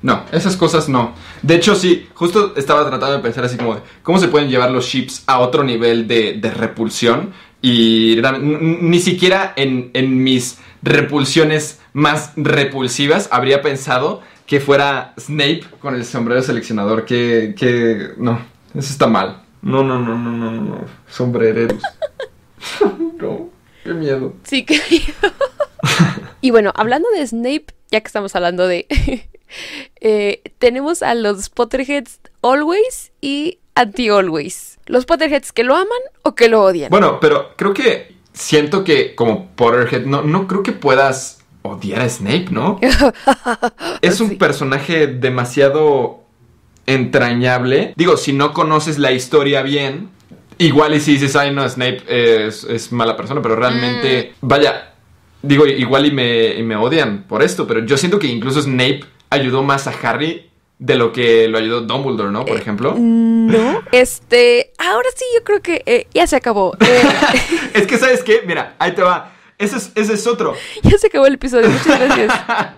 no, esas cosas no. De hecho, sí, justo estaba tratando de pensar así como de cómo se pueden llevar los ships a otro nivel de, de repulsión. Y ni siquiera en, en mis repulsiones más repulsivas habría pensado que fuera Snape con el sombrero seleccionador. Que, que, no, eso está mal. No, no, no, no, no, no. Sombrereros. no, qué miedo. Sí, que... y bueno, hablando de Snape, ya que estamos hablando de... eh, tenemos a los Potterheads Always y Anti-Always. Los Potterheads que lo aman o que lo odian. Bueno, pero creo que siento que como Potterhead no, no creo que puedas odiar a Snape, ¿no? es un Sí. personaje demasiado entrañable. Digo, si no conoces la historia bien, igual y si dices, ay no, Snape es, es mala persona, pero realmente, vaya, digo, igual y me, y me odian por esto, pero yo siento que incluso Snape ayudó más a Harry de lo que lo ayudó Dumbledore, ¿no? Por ejemplo. No. Este, ahora sí, yo creo que eh, ya se acabó. Eh, es que, ¿sabes qué? Mira, ahí te va. Ese es, ese es otro. ya se acabó el episodio. Muchas gracias.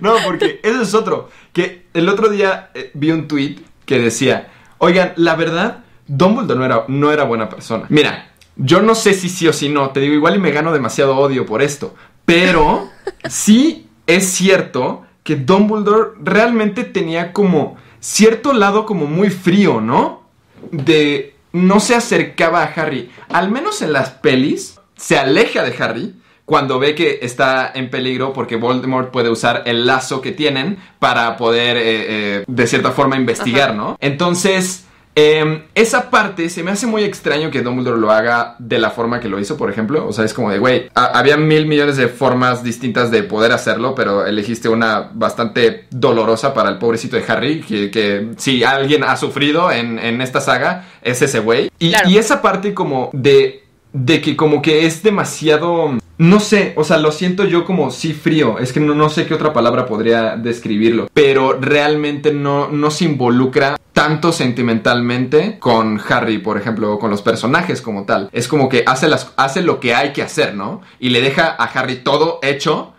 No, porque ese es otro. Que el otro día eh, vi un tweet que decía, oigan, la verdad, Dumbledore no era, no era buena persona. Mira, yo no sé si sí o si no, te digo, igual y me gano demasiado odio por esto, pero sí es cierto que Dumbledore realmente tenía como cierto lado como muy frío, ¿no? De no se acercaba a Harry, al menos en las pelis, se aleja de Harry cuando ve que está en peligro porque Voldemort puede usar el lazo que tienen para poder, eh, eh, de cierta forma, investigar, Ajá. ¿no? Entonces, eh, esa parte se me hace muy extraño que Dumbledore lo haga de la forma que lo hizo, por ejemplo. O sea, es como de, güey, ha- había mil millones de formas distintas de poder hacerlo, pero elegiste una bastante dolorosa para el pobrecito de Harry, que, que si alguien ha sufrido en, en esta saga, es ese güey. Y, Claro. y esa parte como de, de que como que es demasiado... No sé, o sea, lo siento yo como sí frío. Es que no, no sé qué otra palabra podría describirlo. Pero realmente no, no se involucra tanto sentimentalmente con Harry, por ejemplo, o con los personajes como tal. Es como que hace, las, hace lo que hay que hacer, ¿no? Y le deja a Harry todo hecho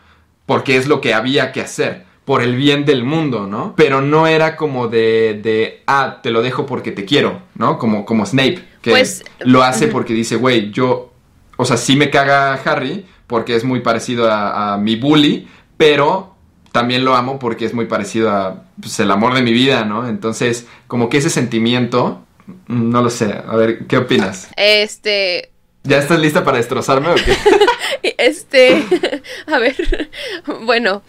porque es lo que había que hacer. Por el bien del mundo, ¿no? Pero no era como de, de ah, te lo dejo porque te quiero, ¿no? Como, como Snape, que Pues, lo hace porque dice, güey, yo o sea, sí me caga Harry porque es muy parecido a, a mi bully, pero también lo amo porque es muy parecido a pues, el amor de mi vida, ¿no? Entonces, como que ese sentimiento, no lo sé. A ver, ¿qué opinas? Este, ¿Ya estás lista para destrozarme o qué? Este, a ver, bueno,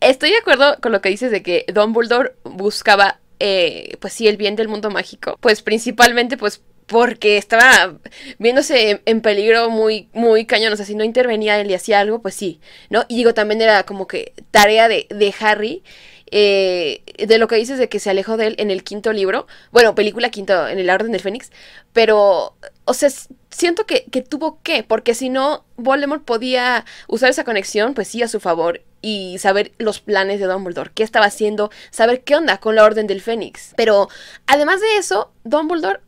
estoy de acuerdo con lo que dices de que Dumbledore buscaba, eh, pues sí, el bien del mundo mágico, pues principalmente, pues porque estaba viéndose en, peligro muy, muy cañón, o sea, si no intervenía él y hacía algo, pues sí, ¿no? Y digo, también era como que tarea de, de Harry, eh, de lo que dices de que se alejó de él en el quinto libro, bueno, película quinto, en el Orden del Fénix, pero, o sea, siento que, que tuvo que, porque si no, Voldemort podía usar esa conexión, pues sí, a su favor, y saber los planes de Dumbledore, qué estaba haciendo, saber qué onda con la Orden del Fénix. Pero, además de eso, Dumbledore,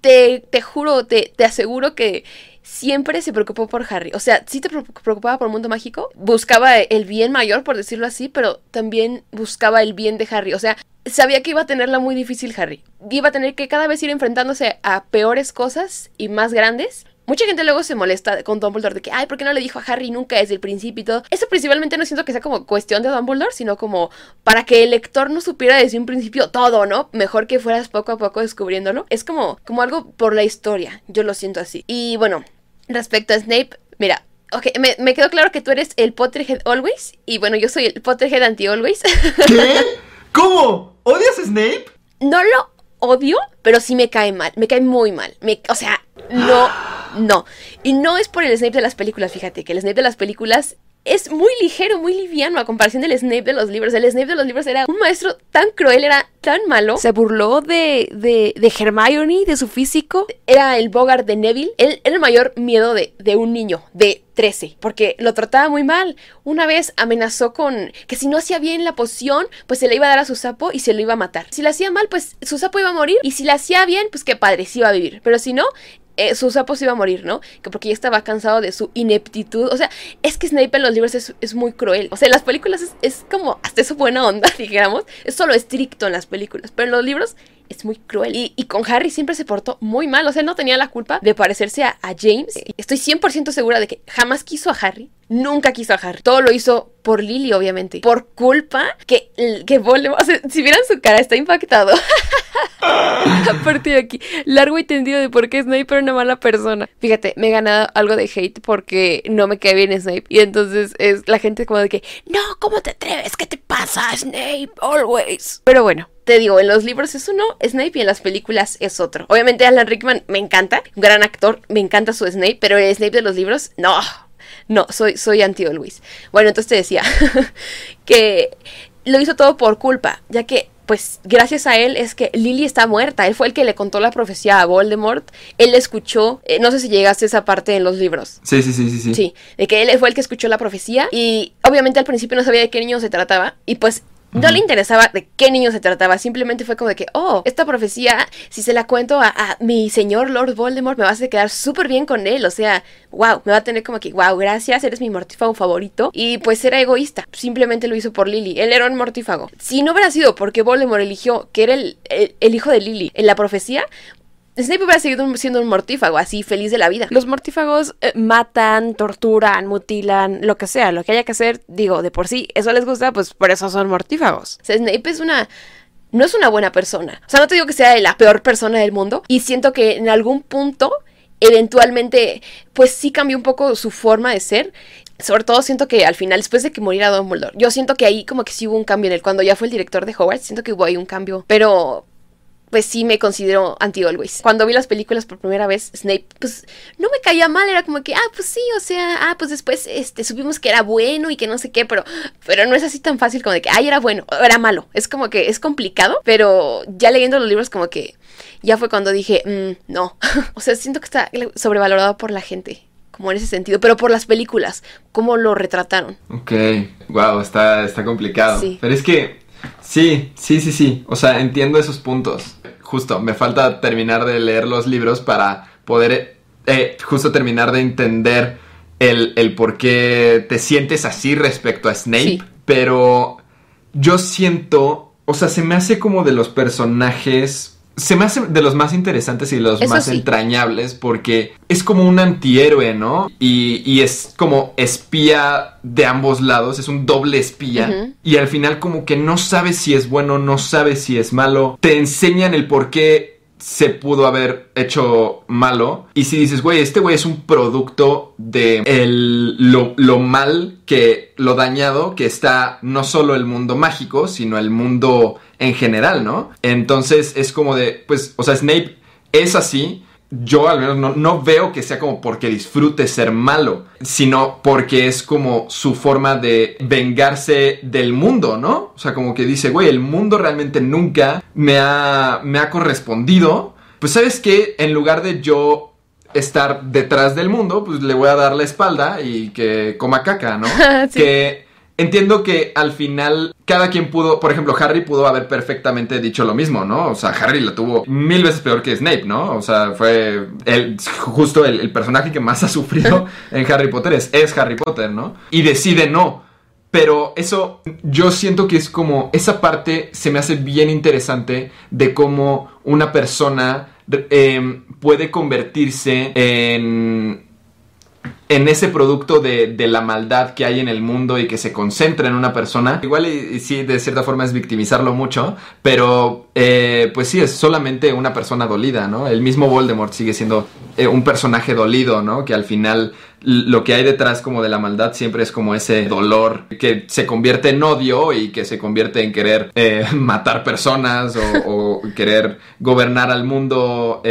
te, te juro, te, te aseguro que siempre se preocupó por Harry. O sea, sí te preocup- preocupaba por el mundo mágico, buscaba el bien mayor, por decirlo así, pero también buscaba el bien de Harry. O sea, sabía que iba a tenerla muy difícil Harry. Iba a tener que cada vez ir enfrentándose a peores cosas y más grandes. Mucha gente luego se molesta con Dumbledore de que, ay, ¿por qué no le dijo a Harry nunca desde el principio y todo? Eso principalmente no siento que sea como cuestión de Dumbledore, sino como para que el lector no supiera desde un principio todo, ¿no? Mejor que fueras poco a poco descubriéndolo. Es como, como algo por la historia, yo lo siento así. Y bueno, respecto a Snape, mira, Ok, me, me quedó claro que tú eres el Potterhead Always. Y bueno, yo soy el Potterhead Anti-Always. ¿Qué? ¿Cómo? ¿Odias a Snape? no lo odio, pero sí me cae mal. Me cae muy mal. Me, o sea, no, no. Y no es por el Snape de las películas, fíjate, que el Snape de las películas es muy ligero, muy liviano a comparación del Snape de los libros. El Snape de los libros era un maestro tan cruel, era tan malo. Se burló de, de, de Hermione, de su físico. Era el Bogart de Neville. Él era el mayor miedo de, de un niño de 13, porque lo trataba muy mal. Una vez amenazó con que si no hacía bien la poción, pues se le iba a dar a su sapo y se lo iba a matar. Si la hacía mal, pues su sapo iba a morir. Y si la hacía bien, pues qué padre, sí iba a vivir. Pero si no, eh, su sapo se iba a morir, ¿no? Que porque ya estaba cansado de su ineptitud. O sea, es que Snape en los libros es, es muy cruel. O sea, en las películas es, es como hasta eso buena onda, dijéramos. Es solo estricto en las películas. Pero en los libros es muy cruel. Y, y con Harry siempre se portó muy mal. O sea, él no tenía la culpa de parecerse a, a James. Estoy 100% segura de que jamás quiso a Harry. Nunca quiso a Harry. Todo lo hizo por Lily, obviamente. Por culpa que, que Voldemort... O sea, si vieran su cara, está impactado. A partir de aquí, largo y tendido de por qué Snape era una mala persona. Fíjate, me he ganado algo de hate porque no me cae bien Snape. Y entonces es la gente como de que, no, ¿cómo te atreves? ¿Qué te pasa, Snape? Always. Pero bueno, te digo, en los libros es uno, Snape, y en las películas es otro. Obviamente Alan Rickman me encanta, un gran actor, me encanta su Snape, pero el Snape de los libros, no. No, soy, soy anti-always. Bueno, entonces te decía que lo hizo todo por culpa, ya que pues gracias a él es que Lily está muerta. Él fue el que le contó la profecía a Voldemort. Él escuchó, eh, no sé si llegaste a esa parte en los libros. Sí, sí, sí, sí, sí. Sí, de que él fue el que escuchó la profecía y obviamente al principio no sabía de qué niño se trataba y pues no le interesaba de qué niño se trataba, simplemente fue como de que, oh, esta profecía, si se la cuento a, a mi señor Lord Voldemort, me vas a quedar súper bien con él, o sea, wow, me va a tener como que, wow, gracias, eres mi mortífago favorito. Y pues era egoísta, simplemente lo hizo por Lily, él era un mortífago. Si no hubiera sido porque Voldemort eligió que era el, el, el hijo de Lily en la profecía, Snape hubiera seguido siendo un mortífago, así, feliz de la vida. Los mortífagos eh, matan, torturan, mutilan, lo que sea, lo que haya que hacer, digo, de por sí, eso les gusta, pues por eso son mortífagos. O sea, Snape es una... No es una buena persona. O sea, no te digo que sea la peor persona del mundo. Y siento que en algún punto, eventualmente, pues sí cambió un poco su forma de ser. Sobre todo siento que al final, después de que muriera Dumbledore, yo siento que ahí como que sí hubo un cambio en él. Cuando ya fue el director de Hogwarts, siento que hubo ahí un cambio. Pero pues sí me considero anti-always. Cuando vi las películas por primera vez, Snape, pues no me caía mal, era como que, ah, pues sí, o sea, ah, pues después este, supimos que era bueno y que no sé qué, pero, pero no es así tan fácil como de que, ay, era bueno, o era malo. Es como que es complicado, pero ya leyendo los libros como que ya fue cuando dije, "Mm, no, o sea, siento que está sobrevalorado por la gente. Como en ese sentido, pero por las películas, cómo lo retrataron. Ok, wow, está, está complicado. Sí. Pero es que, sí, sí, sí, sí. O sea, entiendo esos puntos. Justo, me falta terminar de leer los libros para poder, eh, justo terminar de entender el, el por qué te sientes así respecto a Snape. Sí. Pero yo siento, o sea, se me hace como de los personajes... Se me hace de los más interesantes y de los Eso más sí. entrañables porque es como un antihéroe, ¿no? Y, y es como espía de ambos lados, es un doble espía. Y al final como que no sabes si es bueno, no sabes si es malo. Te enseñan el por qué se pudo haber hecho malo. Y si dices, güey, este güey es un producto de el, lo, lo mal que, lo dañado que está no solo el mundo mágico, sino el mundo en general, ¿no? Entonces es como de, pues, o sea, Snape es así. Yo al menos no, no veo que sea como porque disfrute ser malo, sino porque es como su forma de vengarse del mundo, ¿no? O sea, como que dice, güey, el mundo realmente nunca me ha, me ha correspondido. Pues sabes que en lugar de yo estar detrás del mundo, pues le voy a dar la espalda y que coma caca, ¿no? Sí. Que entiendo que al final cada quien pudo, por ejemplo, Harry pudo haber perfectamente dicho lo mismo, ¿no? O sea, Harry la tuvo mil veces peor que Snape, ¿no? O sea, fue el, justo el, el personaje que más ha sufrido en Harry Potter es, es Harry Potter, ¿no? Y decide no. Pero eso yo siento que es como, esa parte se me hace bien interesante de cómo una persona eh, puede convertirse en en ese producto de, de, la maldad que hay en el mundo y que se concentra en una persona. Igual y, sí, de cierta forma es victimizarlo mucho, pero eh, pues sí, es solamente una persona dolida, ¿no? El mismo Voldemort sigue siendo eh, un personaje dolido, ¿no? Que al final lo que hay detrás como de la maldad siempre es como ese dolor que se convierte en odio y que se convierte en querer eh, matar personas o, o, querer gobernar al mundo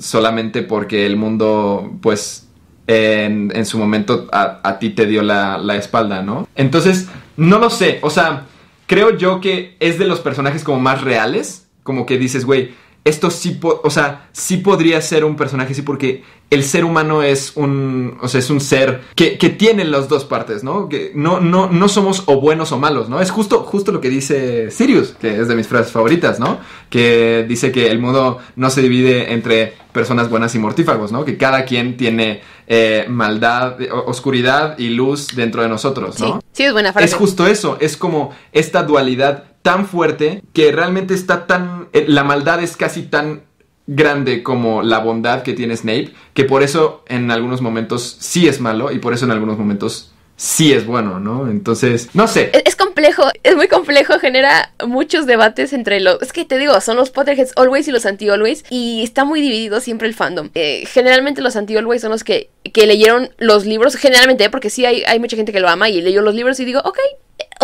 solamente porque el mundo pues en, su momento a, ti te dio la, la, espalda, ¿no? Entonces, no lo sé, o sea, creo yo que es de los personajes como más reales, como que dices, güey, esto sí, o sea, sí podría ser un personaje así porque el ser humano es un, o sea, es un ser que, que, tiene las dos partes, ¿no? Que no, no, no somos o buenos o malos, ¿no? Es justo, justo lo que dice Sirius, que es de mis frases favoritas, ¿no? Que dice que el mundo no se divide entre personas buenas y mortífagos, ¿no? Que cada quien tiene eh, maldad, oscuridad y luz dentro de nosotros, ¿no? Sí, sí, es buena frase. Es justo eso, es como esta dualidad tan fuerte que realmente está tan... Eh, la maldad es casi tan grande como la bondad que tiene Snape, que por eso en algunos momentos sí es malo y por eso en algunos momentos sí es bueno, ¿no? Entonces, no sé. Es, complejo, es muy complejo, genera muchos debates entre los... Es que te digo, son los Potterheads Always y los Anti-Always y está muy dividido siempre el fandom. Eh, generalmente los Anti-Always son los que, que leyeron los libros, generalmente, porque sí hay, hay mucha gente que lo ama y leyó los libros y digo, ok,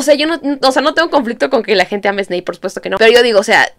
o sea, yo no, o sea, no tengo conflicto con que la gente ame Snape, por supuesto que no. Pero yo digo, o sea,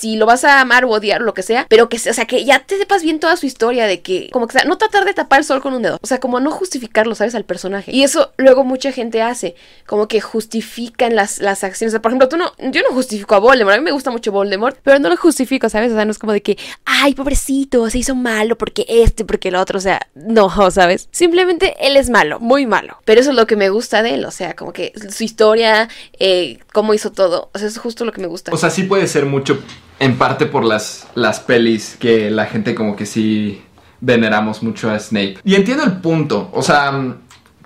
si lo vas a amar o odiar o lo que sea, pero que, o sea, que ya te sepas bien toda su historia de que, como que, sea, no tratar de tapar el sol con un dedo, o sea, como no justificarlo, ¿sabes? Al personaje. Y eso luego mucha gente hace, como que justifican las, las acciones. por ejemplo, tú no, yo no justifico a Voldemort, a mí me gusta mucho Voldemort, pero no lo justifico, ¿sabes? O sea, no es como de que, ay, pobrecito, se hizo malo porque este, porque lo otro, o sea, no, ¿sabes? Simplemente él es malo, muy malo. Pero eso es lo que me gusta de él, o sea, como que su historia, eh, cómo hizo todo, o sea, es justo lo que me gusta. O sea, sí puede ser mucho en parte por las, las pelis que la gente como que sí veneramos mucho a Snape. Y entiendo el punto, o sea,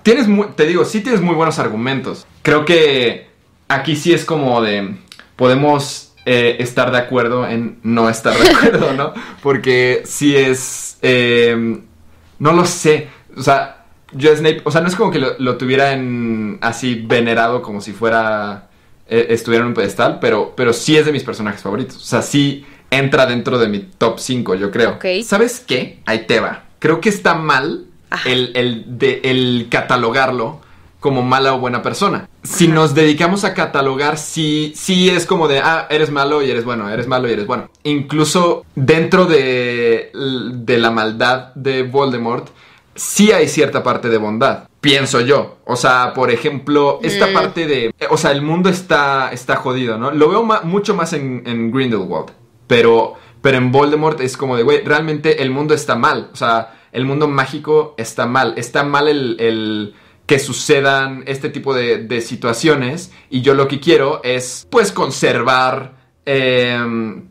tienes te digo, sí tienes muy buenos argumentos. Creo que aquí sí es como de, podemos eh, estar de acuerdo en no estar de acuerdo, ¿no? Porque sí es, eh, no lo sé, o sea, yo Snape, o sea, no es como que lo, lo tuviera en así venerado como si fuera eh, estuviera en un pedestal, pero, pero sí es de mis personajes favoritos. O sea, sí entra dentro de mi top 5, yo creo. ¿Sabes qué? Ahí te va. Creo que está mal el, de, el catalogarlo como mala o buena persona. Si nos dedicamos a catalogar, sí, sí es como de, ah, eres malo y eres bueno, eres malo y eres bueno. Incluso dentro de, de la maldad de Voldemort, sí hay cierta parte de bondad. Pienso yo. O sea, por ejemplo, esta mm. parte de. O sea, el mundo está, está jodido, ¿no? Lo veo mucho más en, en, Grindelwald. Pero, pero en Voldemort es como de, güey, realmente el mundo está mal. O sea, el mundo mágico está mal. Está mal el, el que sucedan este tipo de, de, situaciones. Y yo lo que quiero es, pues, conservar. Em,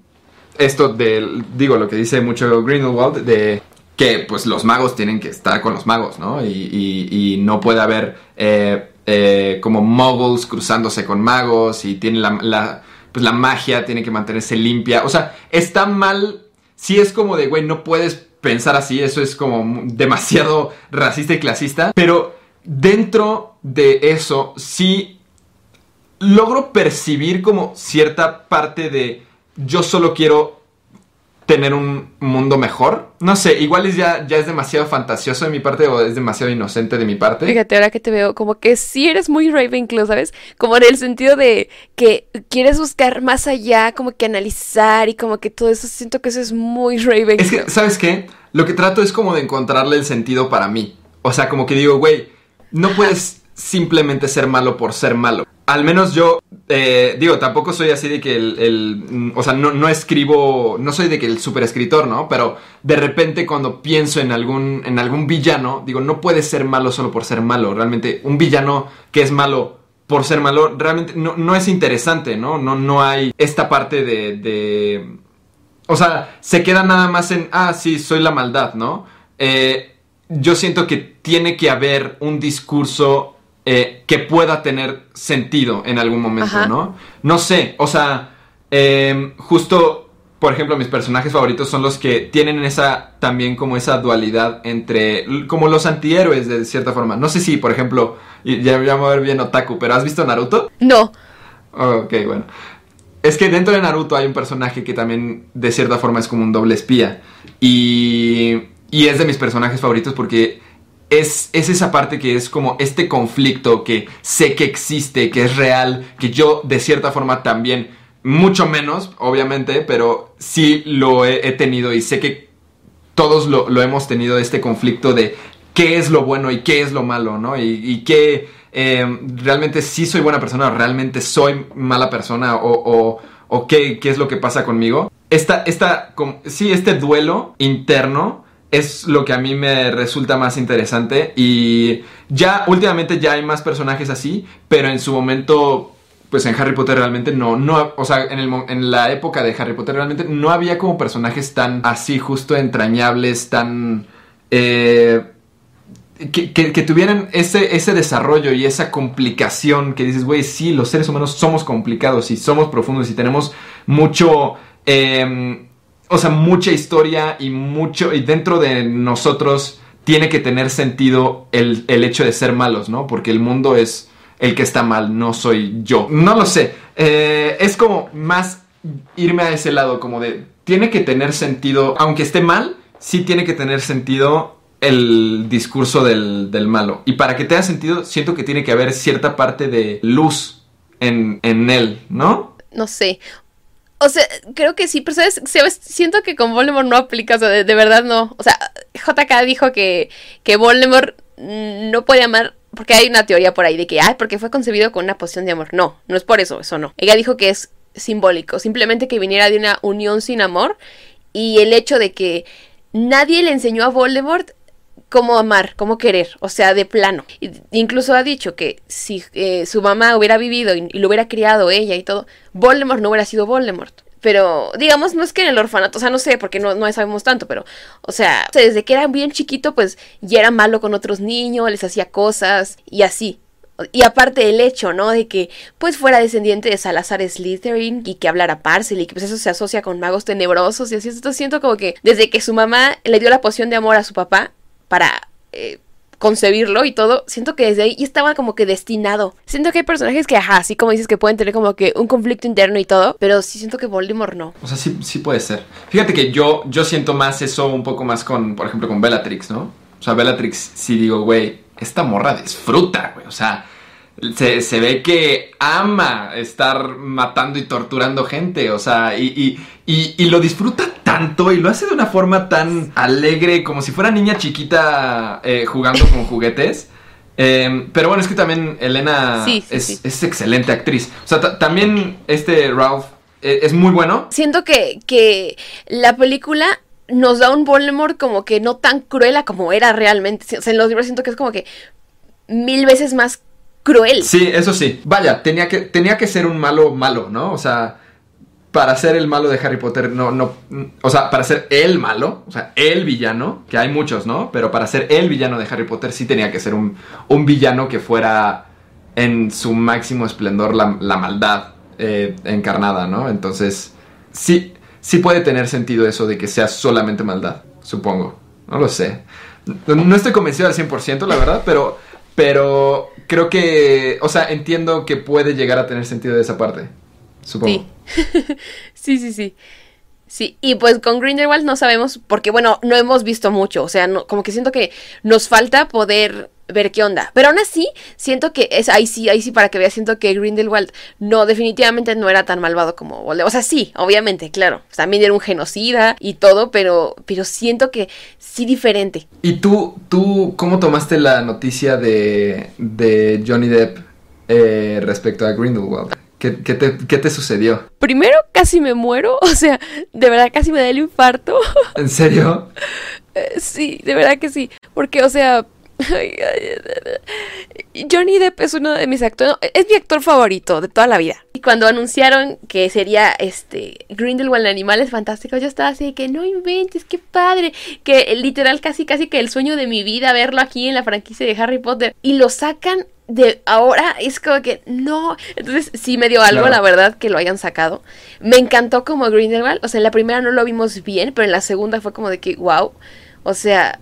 esto de, digo, lo que dice mucho Grindelwald, de que pues los magos tienen que estar con los magos, ¿no? Y, no puede haber eh, eh, como muggles cruzándose con magos y tiene la, pues la magia tiene que mantenerse limpia. O sea, está mal, sí es como de, güey, no puedes pensar así, eso es como demasiado racista y clasista, pero dentro de eso sí logro percibir como cierta parte de yo solo quiero tener un mundo mejor. No sé, igual es ya, ya es demasiado fantasioso de mi parte o es demasiado inocente de mi parte. Fíjate, ahora que te veo, como que sí eres muy Ravenclaw, ¿sabes? Como en el sentido de que quieres buscar más allá, como que analizar y como que todo eso, siento que eso es muy Ravenclaw. Es que, ¿sabes qué? Lo que trato es como de encontrarle el sentido para mí. O sea, como que digo, güey, no puedes simplemente ser malo por ser malo. Al menos yo, eh, digo, tampoco soy así de que el, o sea, no, escribo, no soy de que el super escritor, ¿no? Pero de repente cuando pienso en algún, en algún villano, digo, no puede ser malo solo por ser malo. Realmente, un villano que es malo por ser malo, realmente no, es interesante, ¿no? No, no hay esta parte de, de, o sea, se queda nada más en, ah, sí, soy la maldad, ¿no? Eh, yo siento que tiene que haber un discurso eh, que pueda tener sentido en algún momento, ¿no? No sé, o sea, em, justo por ejemplo, mis personajes favoritos son los que tienen esa, también como esa dualidad entre, como los antihéroes de cierta forma. No sé si, por ejemplo, ya, ya me voy a ver bien otaku, pero ¿has visto Naruto? No. Ok, bueno. Es que dentro de Naruto hay un personaje que también de cierta forma es como un doble espía. Y, y es de mis personajes favoritos porque es, es, esa parte que es como este conflicto que sé que existe, que es real, que yo de cierta forma también, mucho menos, obviamente, pero sí lo he, tenido y sé que todos lo, hemos tenido, este conflicto de qué es lo bueno y qué es lo malo, ¿no? Y, y qué eh, realmente sí soy buena persona, o realmente soy mala persona o, o, o qué, qué, es lo que pasa conmigo. Esta, esta, sí, este duelo interno es lo que a mí me resulta más interesante y ya últimamente ya hay más personajes así, pero en su momento pues en Harry Potter realmente no, no, o sea, en, el, en, la época de Harry Potter realmente no había como personajes tan así, justo entrañables, tan... Eh, que, que, tuvieran ese, ese desarrollo y esa complicación que dices, güey, sí, los seres humanos somos complicados y somos profundos y tenemos mucho... Eh, o sea, mucha historia y mucho, y dentro de nosotros tiene que tener sentido el, el, hecho de ser malos, ¿no? Porque el mundo es el que está mal, no soy yo. No lo sé, eh, es como más irme a ese lado, como de, tiene que tener sentido, aunque esté mal, sí tiene que tener sentido el discurso del, del malo. Y para que tenga sentido, siento que tiene que haber cierta parte de luz en, en él, ¿no? No sé. O sea, creo que sí, pero ¿sabes? Siento que con Voldemort no aplica, o sea, de, verdad no. O sea, JK dijo que, que Voldemort no puede amar, porque hay una teoría por ahí de que, ay, porque fue concebido con una poción de amor. No, no es por eso, eso no. Ella dijo que es simbólico, simplemente que viniera de una unión sin amor y el hecho de que nadie le enseñó a Voldemort cómo amar, cómo querer, o sea, de plano. Incluso ha dicho que si eh, su mamá hubiera vivido y, y, lo hubiera criado ella y todo, Voldemort no hubiera sido Voldemort. Pero, digamos, no es que en el orfanato, o sea, no sé, porque no, no sabemos tanto, pero, o sea, desde que era bien chiquito, pues ya era malo con otros niños, les hacía cosas y así. Y aparte el hecho, ¿no? De que pues fuera descendiente de Salazar Slytherin y que hablara Parsley, que pues eso se asocia con magos tenebrosos y así. Entonces siento como que desde que su mamá le dio la poción de amor a su papá, para eh, concebirlo y todo, siento que desde ahí estaba como que destinado. Siento que hay personajes que, ajá, así como dices que pueden tener como que un conflicto interno y todo, pero sí siento que Voldemort no. O sea, sí, sí puede ser. Fíjate que yo, yo siento más eso un poco más con, por ejemplo, con Bellatrix, ¿no? O sea, Bellatrix sí digo, güey, esta morra disfruta, güey, o sea... Se, se, ve que ama estar matando y torturando gente, o sea, y, y, y, y, lo disfruta tanto y lo hace de una forma tan alegre, como si fuera niña chiquita eh, jugando con juguetes. Eh, pero bueno, es que también Elena sí, sí, es, sí. es, excelente actriz. O sea, también este Ralph eh, es muy bueno. Siento que, que la película nos da un Voldemort como que no tan cruela como era realmente. O sea, en los libros siento que es como que mil veces más cruel. Sí, eso sí. Vaya, tenía que, tenía que ser un malo malo, ¿no? O sea, para ser el malo de Harry Potter, no, no, o sea, para ser el malo, o sea, el villano, que hay muchos, ¿no? Pero para ser el villano de Harry Potter sí tenía que ser un, un villano que fuera en su máximo esplendor la, la maldad eh, encarnada, ¿no? Entonces, sí, sí puede tener sentido eso de que sea solamente maldad, supongo. No lo sé. No estoy convencido al 100%, la verdad, pero pero creo que, o sea, entiendo que puede llegar a tener sentido de esa parte. Supongo. Sí, sí, sí, sí. Sí, y pues con Grindelwald no sabemos, porque bueno, no hemos visto mucho, o sea, no, como que siento que nos falta poder ver qué onda. Pero aún así, siento que es ahí sí, ahí sí para que veas, siento que Grindelwald no, definitivamente no era tan malvado como Voldemort. O sea, sí, obviamente, claro. También era un genocida y todo, pero, pero siento que sí diferente. ¿Y tú, tú, cómo tomaste la noticia de, de Johnny Depp eh, respecto a Grindelwald? ¿Qué, ¿Qué, te, ¿Qué, te, sucedió? Primero casi me muero, o sea, de verdad casi me da el infarto. ¿En serio? Eh, sí, de verdad que sí. Porque, o sea, Johnny Depp es uno de mis actores, es mi actor favorito de toda la vida. cuando anunciaron que sería este Grindelwald en Animales Fantásticos, yo estaba así de que no inventes, qué padre. Que literal casi casi que el sueño de mi vida verlo aquí en la franquicia de Harry Potter. Y lo sacan de ahora es como que no. Entonces sí me dio algo, Claro. la verdad, que lo hayan sacado. Me encantó como Grindelwald. O sea, en la primera no lo vimos bien, pero en la segunda fue como de que, wow. O sea,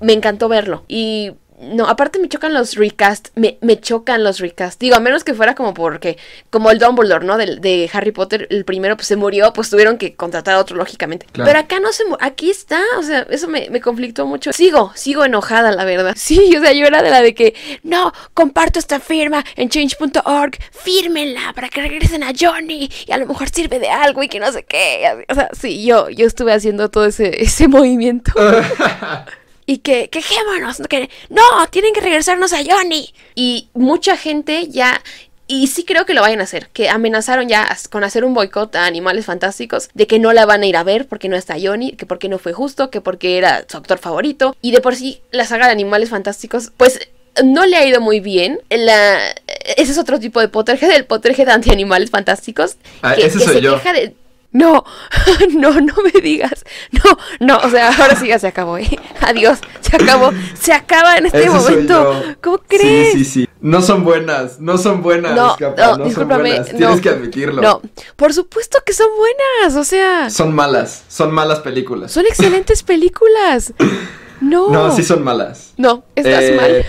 me encantó verlo. Y no, aparte me chocan los recast. Me, me chocan los recast. Digo, a menos que fuera como porque, como el Dumbledore, ¿no? De, de Harry Potter, el primero pues se murió, pues tuvieron que contratar a otro, lógicamente. Claro. Pero acá no se Aquí está. O sea, eso me, me conflictó mucho. Sigo, sigo enojada, la verdad. Sí, o sea, yo era de la de que, no, comparto esta firma en change.org, fírmenla para que regresen a Johnny y a lo mejor sirve de algo y que no sé qué. O sea, sí, yo, yo estuve haciendo todo ese, ese movimiento. Y que, quejémonos, que no, tienen que regresarnos a Johnny. Y mucha gente ya, y sí creo que lo vayan a hacer, que amenazaron ya con hacer un boicot a Animales Fantásticos, de que no la van a ir a ver porque no está Johnny, que porque no fue justo, que porque era su actor favorito. Y de por sí, la saga de Animales Fantásticos, pues no le ha ido muy bien. La, ese es otro tipo de Potterhead, el Potterhead anti-animales fantásticos. Ah, ese soy se yo. queja de... No, no, no me digas. No, no, o sea, ahora sí ya se acabó, ¿eh? Adiós, se acabó, se acaba en este momento. ¿Cómo crees? Sí, sí, sí. No son buenas, no son buenas, No, capaz, no, no, son buenas. no. Tienes que admitirlo. No, por supuesto que son buenas, o sea, Son malas, son malas películas. son excelentes películas. No, No, sí son malas. No, estás Eh, mal.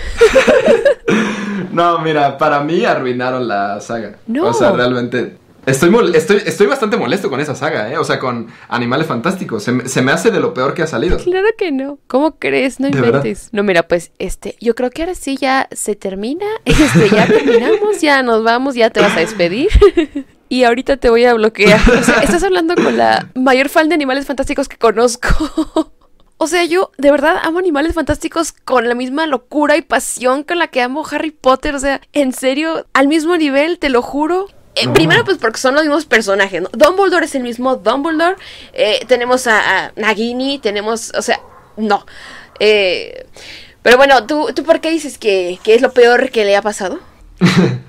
no, mira, para mí arruinaron la saga. No. O sea, realmente. Estoy, mol- estoy, estoy bastante molesto con esa saga, ¿eh? O sea, con Animales Fantásticos. Se, me- se me hace de lo peor que ha salido. Claro que no. ¿Cómo crees? No inventes. No, mira, pues, este, yo creo que ahora sí ya se termina. Este, ya terminamos, ya nos vamos, ya te vas a despedir. Y ahorita te voy a bloquear. O sea, estás hablando con la mayor fan de animales fantásticos que conozco. O sea, yo de verdad amo animales fantásticos con la misma locura y pasión con la que amo Harry Potter. O sea, en serio, al mismo nivel, te lo juro. Eh, No. Primero, pues porque son los mismos personajes, ¿no? Dumbledore es el mismo Dumbledore. Eh, tenemos a, a Nagini, tenemos, o sea, no. Eh, pero bueno, ¿tú, ¿tú por qué dices que, que es lo peor que le ha pasado?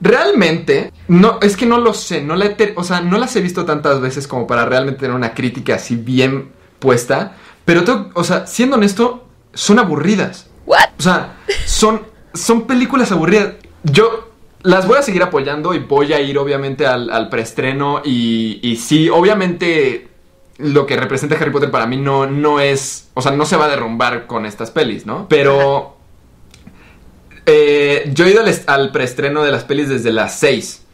Realmente, no, es que no lo sé, no la he o sea, no las he visto tantas veces como para realmente tener una crítica así bien puesta, pero tengo- o sea, siendo honesto, son aburridas. ¿What? O sea, son, son películas aburridas. Yo las voy a seguir apoyando y voy a ir obviamente al, al preestreno y, y sí, obviamente lo que representa Harry Potter para mí no, no es, o sea, no se va a derrumbar con estas pelis, ¿no? Pero eh, yo he ido al, al preestreno de las pelis desde las 6.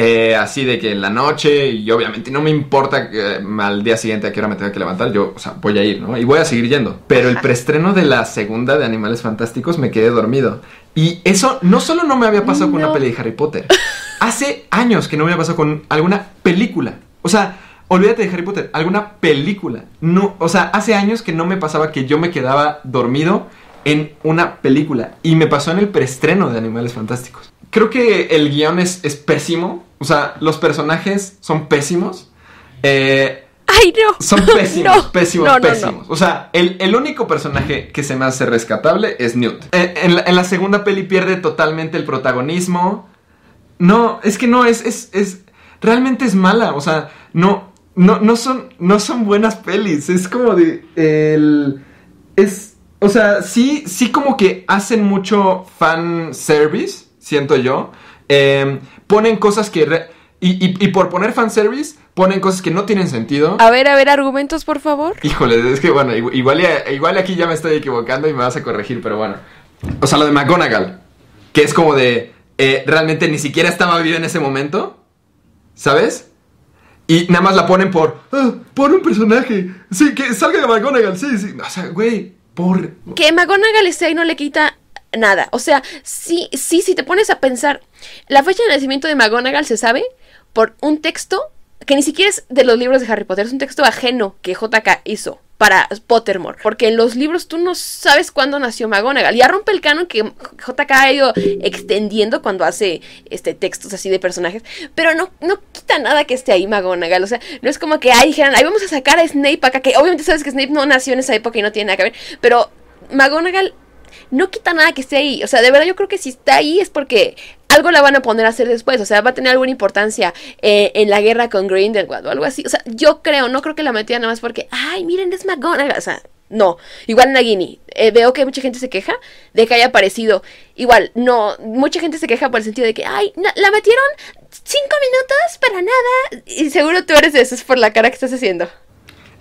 Eh, así de que en la noche, y obviamente no me importa que eh, al día siguiente a qué hora me tenga que levantar, yo, o sea, voy a ir, ¿no? Y voy a seguir yendo. Pero el preestreno de la segunda de Animales Fantásticos me quedé dormido. Y eso no solo no me había pasado con una peli de Harry Potter. Hace años que no me había pasado con alguna película. O sea, olvídate de Harry Potter, alguna película. No, o sea, hace años que no me pasaba que yo me quedaba dormido en una película. Y me pasó en el preestreno de Animales Fantásticos. Creo que el guion es, es pésimo. O sea, los personajes son pésimos. Eh, ¡Ay, no! son pésimos, No, pésimos, no, no, no. pésimos. O sea, el, el único personaje que se me hace rescatable es Newt. Eh, en, la, en la segunda peli pierde totalmente el protagonismo. No, es que no, es, es, es, realmente es mala. O sea, no, no, no son, no son buenas pelis. Es como de, el, es, o sea, sí, sí como que hacen mucho fan service, siento yo. Eh, ponen cosas que, re- y, y, y por poner fan service, ponen cosas que no tienen sentido. A ver, a ver, argumentos, por favor. Híjole, es que bueno, igu- igual, igual aquí ya me estoy equivocando y me vas a corregir, pero bueno. O sea, lo de McGonagall, que es como de, eh, realmente ni siquiera estaba viva en ese momento, ¿sabes? Y nada más la ponen por, ah, por un personaje, sí, que salga de McGonagall, sí, sí. O sea, güey, por... Que McGonagall esté ahí no le quita nada. O sea, sí, sí, si te pones a pensar, la fecha de nacimiento de McGonagall se sabe por un texto que ni siquiera es de los libros de Harry Potter, es un texto ajeno que JK hizo para Pottermore. Porque en los libros tú no sabes cuándo nació McGonagall. Ya rompe el canon que JK ha ido extendiendo cuando hace este textos así de personajes. Pero no, no quita nada que esté ahí McGonagall. O sea, no es como que ahí dijeran, ahí vamos a sacar a Snape acá, que obviamente sabes que Snape no nació en esa época y no tiene nada que ver. Pero McGonagall no quita nada que esté ahí. O sea, de verdad yo creo que si está ahí es porque algo la van a poner a hacer después. O sea, va a tener alguna importancia eh, en la guerra con Grindelwald o algo así. O sea, yo creo, no creo que la metían nada más porque, ay, miren, es McGonagall. O sea, no, igual Nagini. Eh, veo que mucha gente se queja de que haya aparecido. Igual, no, mucha gente se queja por el sentido de que, ay, la metieron cinco minutos para nada. Y seguro tú eres de esos por la cara que estás haciendo.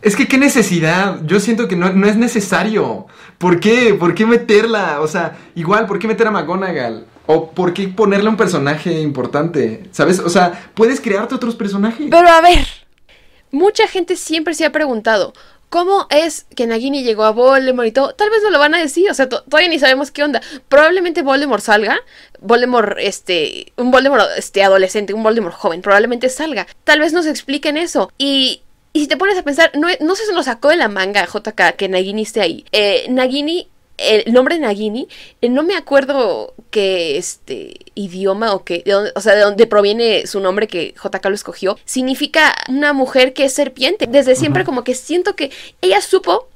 Es que qué necesidad. Yo siento que no, no, es necesario. ¿Por qué? ¿Por qué meterla? O sea, igual, ¿por qué meter a McGonagall? ¿O por qué ponerle un personaje importante? ¿Sabes? O sea, puedes crearte otros personajes. Pero a ver, mucha gente siempre se ha preguntado, ¿Cómo es que Nagini llegó a Voldemort y todo? Tal vez no lo van a decir, o sea, todavía ni sabemos qué onda. Probablemente Voldemort salga, Voldemort, este, un Voldemort, este, adolescente, un Voldemort joven, probablemente salga. Tal vez nos expliquen eso. Y, y si te pones a pensar, no, no se lo sacó de la manga JK que Nagini esté ahí. Eh, Nagini el nombre Nagini, eh, no me acuerdo qué este idioma o qué, o sea, de dónde proviene su nombre que JK lo escogió, significa una mujer que es serpiente. Desde siempre como que siento que ella supo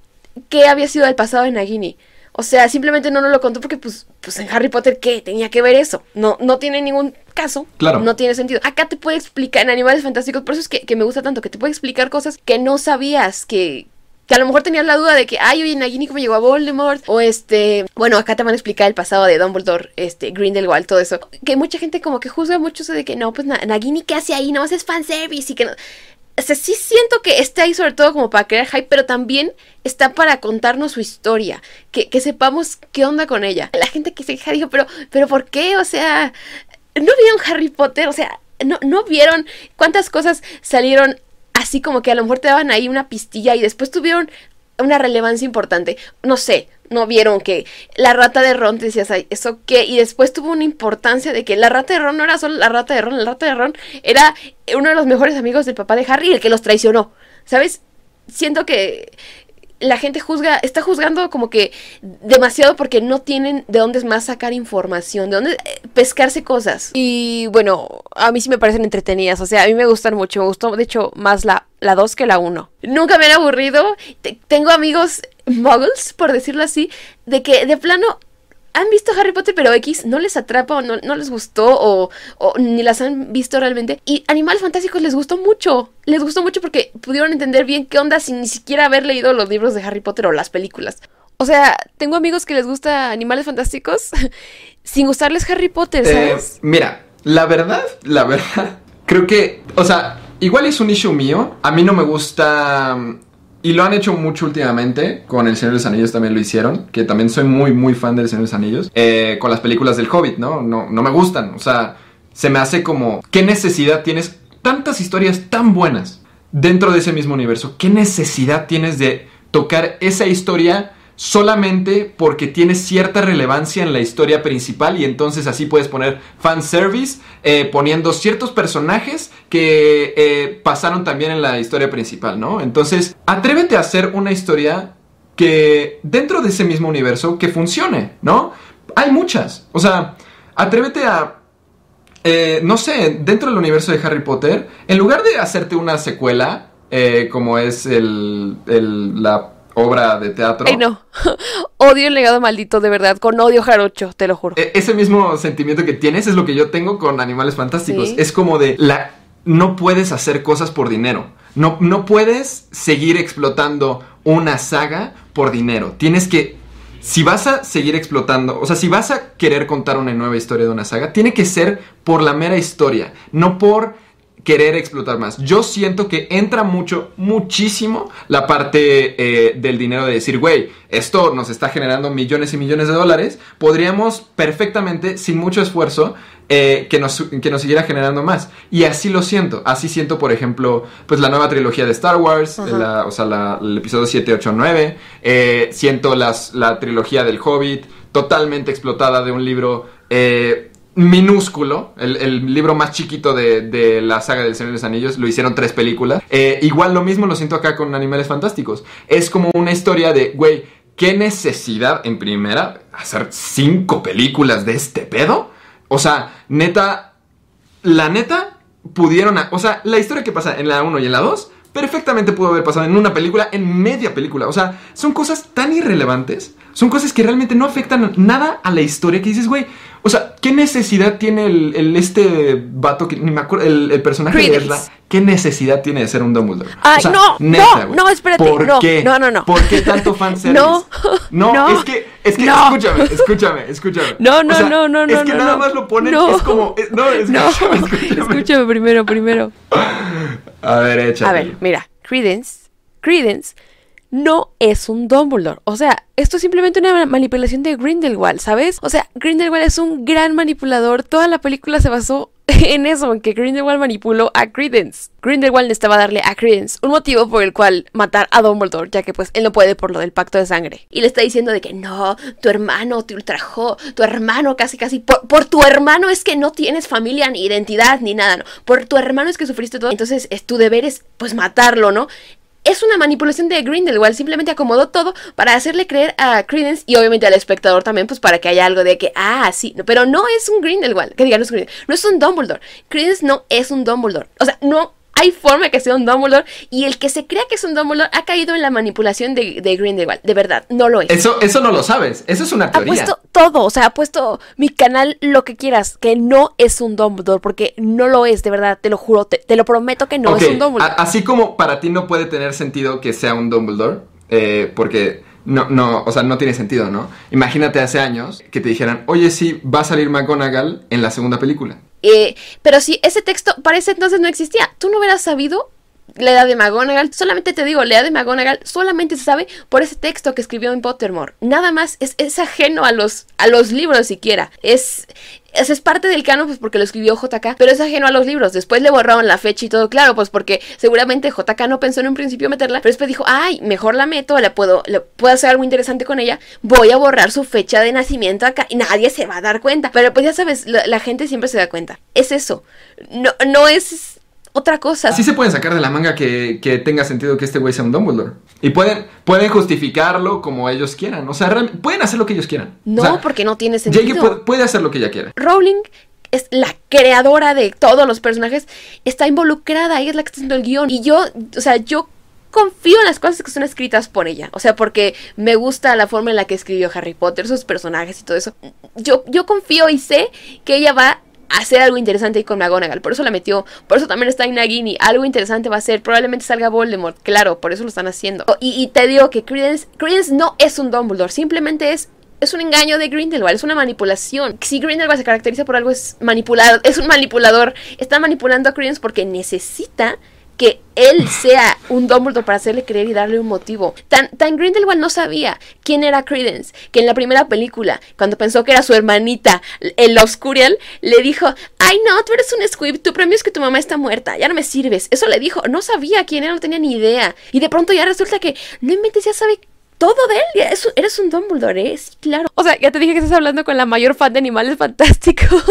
que había sido el pasado de Nagini. O sea, simplemente no nos lo contó porque, pues, pues en Harry Potter, ¿qué? Tenía que ver eso. No, no tiene ningún caso. Claro. No tiene sentido. Acá te puede explicar en Animales Fantásticos, por eso es que, que me gusta tanto, que te puede explicar cosas que no sabías, que, que a lo mejor tenías la duda de que, ay, oye, Nagini cómo llegó a Voldemort, o este, bueno, acá te van a explicar el pasado de Dumbledore, este, Grindelwald, todo eso. Que mucha gente como que juzga mucho eso de que no, pues Nagini, ¿qué hace ahí? No, es fanservice y que no... O sea, sí siento que está ahí sobre todo como para crear hype, pero también está para contarnos su historia, que, que sepamos qué onda con ella. La gente que se queja dijo, pero, pero ¿por qué? O sea, ¿no vieron Harry Potter? O sea, no, no vieron cuántas cosas salieron así como que a lo mejor te daban ahí una pistilla y después tuvieron una relevancia importante. No sé, no vieron que la rata de Ron, decías, ¿eso qué? Y después tuvo una importancia de que la rata de Ron no era solo la rata de Ron, la rata de Ron era uno de los mejores amigos del papá de Harry, el que los traicionó. ¿Sabes? Siento que la gente juzga, está juzgando como que demasiado porque no tienen de dónde más sacar información, de dónde eh, pescarse cosas. Y bueno, a mí sí me parecen entretenidas, o sea, a mí me gustan mucho, me gustó de hecho más la, la 2 que la 1. Nunca me han aburrido, tengo amigos muggles, por decirlo así, de que de plano han visto Harry Potter, pero X no les atrapa o no, les gustó o, ni las han visto realmente. Y Animales Fantásticos les gustó mucho. Les gustó mucho porque pudieron entender bien qué onda sin ni siquiera haber leído los libros de Harry Potter o las películas. O sea, tengo amigos que les gusta Animales Fantásticos sin gustarles Harry Potter, eh, ¿sabes? mira, la verdad, la verdad, creo que, o sea, igual es un issue mío. A mí no me gusta y lo han hecho mucho últimamente, con El Señor de los Anillos también lo hicieron, que también soy muy, muy fan del Señor de los Anillos, eh, con las películas del Hobbit, ¿no? ¿no? No me gustan, o sea, se me hace como, ¿qué necesidad tienes? Tantas historias tan buenas dentro de ese mismo universo, ¿qué necesidad tienes de tocar esa historia? Solamente porque tiene cierta relevancia en la historia principal y entonces así puedes poner fanservice eh, poniendo ciertos personajes que eh, pasaron también en la historia principal, ¿no? Entonces, atrévete a hacer una historia que dentro de ese mismo universo que funcione, ¿no? Hay muchas, o sea, atrévete a eh, no sé, dentro del universo de Harry Potter, en lugar de hacerte una secuela, como es el, el, la obra de teatro. Ay, no. odio el legado maldito, de verdad. Con odio jarocho, te lo juro. E-, ese mismo sentimiento que tienes es lo que yo tengo con Animales Fantásticos. Es como de la. No puedes hacer cosas por dinero. No, no puedes seguir explotando una saga por dinero. Tienes que. Si vas a seguir explotando, o sea, si vas a querer contar una nueva historia de una saga, tiene que ser por la mera historia, no por querer explotar más. Yo siento que entra mucho, muchísimo la parte eh, del dinero de decir, güey, esto nos está generando millones y millones de dólares, podríamos perfectamente, sin mucho esfuerzo, eh, que, nos, que nos siguiera generando más. Y así lo siento. Así siento, por ejemplo, pues la nueva trilogía de Star Wars, o sea, el episodio 7, 8, 9. siento las, la trilogía del Hobbit, totalmente explotada de un libro... Eh, minúsculo, el, libro más chiquito de, la saga del Señor de los Anillos, lo hicieron tres películas. Eh, igual lo mismo lo siento acá con Animales Fantásticos. Es como una historia de, güey, ¿qué necesidad en primera hacer cinco películas de este pedo? O sea, neta, la neta, pudieron, o sea, la historia que pasa en la 1 y en la 2 perfectamente pudo haber pasado en una película, en media película. O sea, son cosas tan irrelevantes son cosas que realmente no afectan nada a la historia que dices, güey. O sea, ¿qué necesidad tiene el, el este vato que ni me acuerdo, el, el personaje Credence. de Ezra? ¿Qué necesidad tiene de ser un Dumbledore? Ay, O sea, no, neta, no, no, espérate, ¿Por no, qué? no, no, no. ¿Por qué tanto fanservice? No, no, no, es que, es que, no. escúchame, escúchame, escúchame. No, no, O sea, no, no, Es no, que no, nada no. más lo ponen, No. es como, es- no, No, escúchame, escúchame. escúchame primero, primero. A ver, échate. A ver, mira, Credence, Credence no es un Dumbledore. O sea, esto es simplemente una ma- manipulación de Grindelwald, ¿sabes? O sea, Grindelwald es un gran manipulador. Toda la película se basó en eso, en que Grindelwald manipuló a Credence. Grindelwald necesitaba darle a Credence un motivo por el cual matar a Dumbledore, ya que pues él no puede por lo del pacto de sangre. Y le está diciendo de que no, tu hermano te ultrajó, tu hermano casi casi, por, por tu hermano es que no tienes familia ni identidad ni nada, ¿no? Por tu hermano es que sufriste todo. Entonces es tu deber es pues matarlo, ¿no? Es una manipulación de Grindelwald, simplemente acomodó todo para hacerle creer a Credence y obviamente al espectador también, pues para que haya algo de que, ah, sí, no, pero no es un Grindelwald, que diga, no es un no es un Dumbledore. Credence no es un Dumbledore. O sea, no hay forma que sea un Dumbledore y el que se crea que es un Dumbledore ha caído en la manipulación de, de Grindelwald, de verdad, no lo es. Eso, eso no lo sabes, eso es una Ha teoría. puesto todo, o sea, ha puesto mi canal lo que quieras, que no es un Dumbledore, porque no lo es, de verdad, te lo juro, te, te lo prometo que no es un Dumbledore. a- así como para ti no puede tener sentido que sea un Dumbledore, eh, porque no, no, o sea, no tiene sentido, ¿no? Imagínate hace años que te dijeran, oye, sí, va a salir McGonagall en la segunda película. Eh, pero si ese texto para ese entonces no existía, tú no hubieras sabido la edad de McGonagall. Solamente te digo, la edad de McGonagall solamente se sabe por ese texto que escribió en Pottermore. Nada más es, es ajeno a los, a los libros siquiera. Es, es, es parte del canon pues porque lo escribió JK, pero es ajeno a los libros. Después le borraron la fecha y todo, claro, pues porque seguramente JK no pensó en un principio meterla, pero después dijo, ay, mejor la meto, la puedo, puedo hacer algo interesante con ella, voy a borrar su fecha de nacimiento acá y nadie se va a dar cuenta. Pero pues ya sabes, la, la gente siempre se da cuenta. Es eso. No, no es otra cosa. Así se pueden sacar de la manga que, que tenga sentido que este güey sea un Dumbledore. Y pueden, pueden justificarlo como ellos quieran. O sea, pueden hacer lo que ellos quieran. No, O sea, porque no tiene J.K. sentido. puede, puede hacer lo que ella quiera. Rowling es la creadora de todos los personajes, está involucrada, ella es la que está haciendo el guion. Y yo, o sea, yo confío en las cosas que son escritas por ella. O sea, porque me gusta la forma en la que escribió Harry Potter, sus personajes y todo eso. Yo, yo confío y sé que ella va hacer algo interesante ahí con McGonagall. Por eso la metió. Por eso también está en Nagini. Algo interesante va a ser. Probablemente salga Voldemort. Claro, por eso lo están haciendo. Y, y te digo que Credence, Credence no es un Dumbledore. Simplemente es es un engaño de Grindelwald, es una manipulación. Si Grindelwald se caracteriza por algo, es manipulado, es un manipulador. Está manipulando a Credence porque necesita que él sea un Dumbledore para hacerle creer y darle un motivo. Tan, tan Grindelwald no sabía quién era Credence, que en la primera película, cuando pensó que era su hermanita, el Oscurial, le dijo, ay no, tú eres un Squib, tu premio es que tu mamá está muerta, ya no me sirves. Eso le dijo, no sabía quién era, no tenía ni idea. Y de pronto ya resulta que, no inventes, ya sabe todo de él. Es- eres un Dumbledore, ¿eh? Sí, claro. O sea, ya te dije que estás hablando con la mayor fan de animales fantásticos.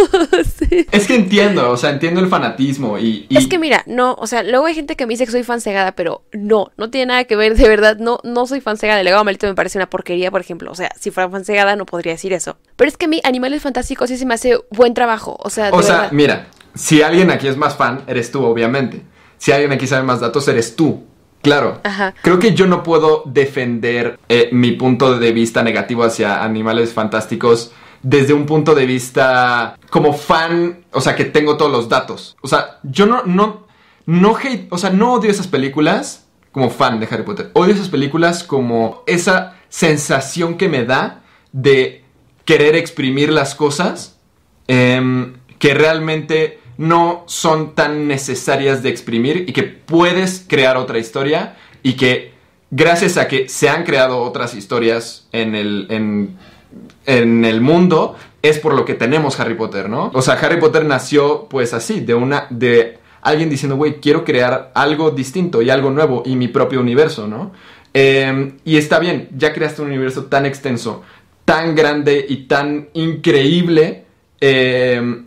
Sí. Es que entiendo, o sea, entiendo el fanatismo y... y- Es que mira, no, o sea, luego hay gente que me dice que soy fan cegada, pero no, no tiene nada que ver, de verdad, no, no soy fan cegada. El legado maldito me parece una porquería, por ejemplo. O sea, si fuera fan cegada no podría decir eso. Pero es que a mí, Animales Fantásticos sí se me hace buen trabajo. O sea, de O sea, verdad. mira, si alguien aquí es más fan, eres tú, obviamente. Si alguien aquí sabe más datos, eres tú. Claro. Ajá. Creo que yo no puedo defender eh, mi punto de vista negativo hacia animales fantásticos desde un punto de vista como fan, o sea, que tengo todos los datos. O sea, yo no, no, no hate, o sea, no odio esas películas como fan de Harry Potter. Odio esas películas como esa sensación que me da de querer exprimir las cosas em, que realmente no son tan necesarias de exprimir y que puedes crear otra historia y que gracias a que se han creado otras historias en el, en, en el mundo es por lo que tenemos Harry Potter, ¿no? O sea, Harry Potter nació pues así, de una... de alguien diciendo, güey, quiero crear algo distinto y algo nuevo y mi propio universo, ¿no? Eh, y está bien, ya creaste un universo tan extenso, tan grande y tan increíble eh,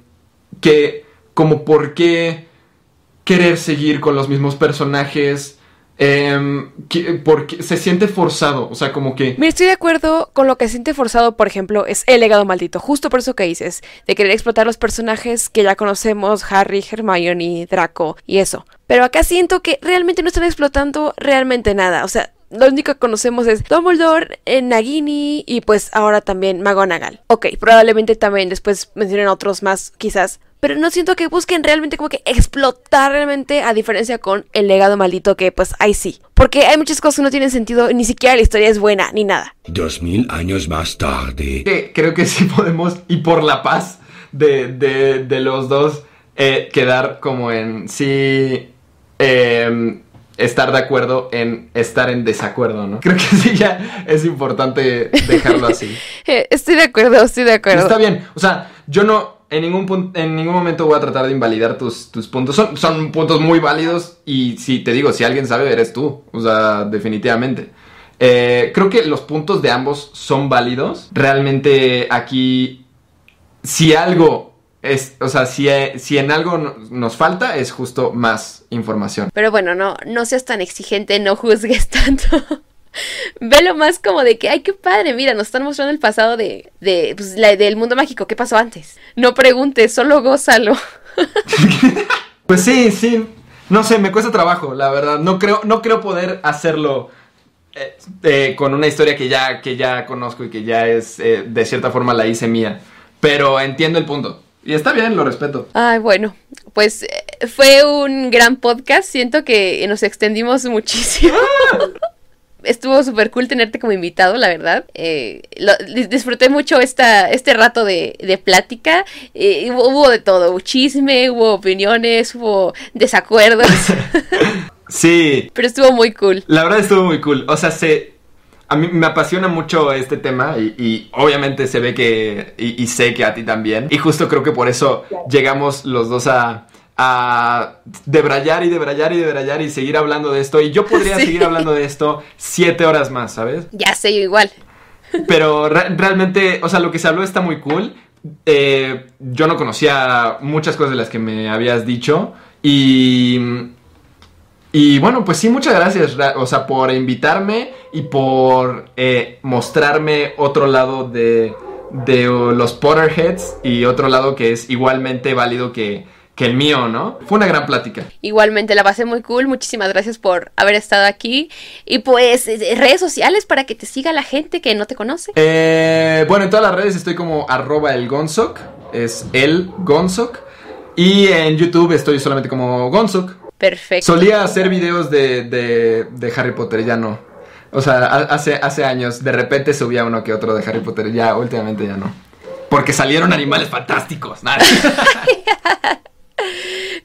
que como por qué querer seguir con los mismos personajes, que- porque se siente forzado, o sea, como que... Mira, estoy de acuerdo con lo que siente forzado, por ejemplo, es el legado maldito. Justo por eso que dices, de querer explotar los personajes que ya conocemos, Harry, Hermione, Draco y eso. Pero acá siento que realmente no están explotando realmente nada. O sea, lo único que conocemos es Dumbledore, eh, Nagini y pues ahora también McGonagall. Ok, probablemente también después mencionen otros más, quizás. Pero no siento que busquen realmente como que explotar realmente a diferencia con el legado maldito que pues ahí sí. Porque hay muchas cosas que no tienen sentido, ni siquiera la historia es buena, ni nada. Dos mil años más tarde. Creo que sí podemos, y por la paz de, de, de los dos, eh, quedar como en sí eh, estar de acuerdo en estar en desacuerdo, ¿no? Creo que sí ya es importante dejarlo así. Eh, estoy de acuerdo, estoy de acuerdo. Está bien, o sea, yo no en ningún punto, en ningún momento voy a tratar de invalidar tus, tus puntos. Son, son puntos muy válidos y si te digo, si alguien sabe, eres tú. O sea, definitivamente. Eh, creo que los puntos de ambos son válidos. Realmente aquí, si algo es, o sea, si, si en algo no- nos falta, es justo más información. Pero bueno, no, no seas tan exigente, no juzgues tanto. Velo más como de que, ay, qué padre, mira, nos están mostrando el pasado de, de pues, la- del mundo mágico, ¿qué pasó antes? No preguntes, solo gózalo. Pues sí, sí. No sé, me cuesta trabajo, la verdad. No creo, no creo poder hacerlo eh, eh, con una historia que ya, que ya conozco y que ya es, eh, de cierta forma, la hice mía. Pero entiendo el punto. Y está bien, lo respeto. Ay, bueno, pues eh, fue un gran podcast, siento que nos extendimos muchísimo. Estuvo súper cool tenerte como invitado, la verdad. Eh, lo- dis- disfruté mucho esta, este rato de, de plática. Eh, hubo, hubo de todo, hubo chisme, hubo opiniones, hubo desacuerdos, Sí, pero estuvo muy cool. la verdad estuvo muy cool. O sea, se... A mí me apasiona mucho este tema y, y obviamente se ve que... Y, y sé que a ti también. Y justo creo que por eso llegamos los dos a... A debrayar y debrayar y debrayar y seguir hablando de esto. Y yo podría Sí. seguir hablando de esto siete horas más, ¿sabes? Ya sé, yo igual. Pero re- realmente, o sea, lo que se habló está muy cool. Eh, yo no conocía muchas cosas de las que me habías dicho. Y. Y bueno, pues sí, muchas gracias, Ra- o sea, por invitarme y por eh, mostrarme otro lado de, de los Potterheads y otro lado que es igualmente válido que, que el mío, ¿no? Fue una gran plática. Igualmente la pasé muy cool. Muchísimas gracias por haber estado aquí. Y pues eh, redes sociales para que te siga la gente que no te conoce. Eh, bueno, en todas las redes estoy como arroba el Gonzoc, es el Gonzoc. Y en YouTube estoy solamente como Gonzoc. Perfecto. Solía hacer videos de, de, de Harry Potter, ya no. O sea, ha- hace, hace años de repente subía uno que otro de Harry Potter, ya últimamente ya no. Porque salieron animales fantásticos. Nada.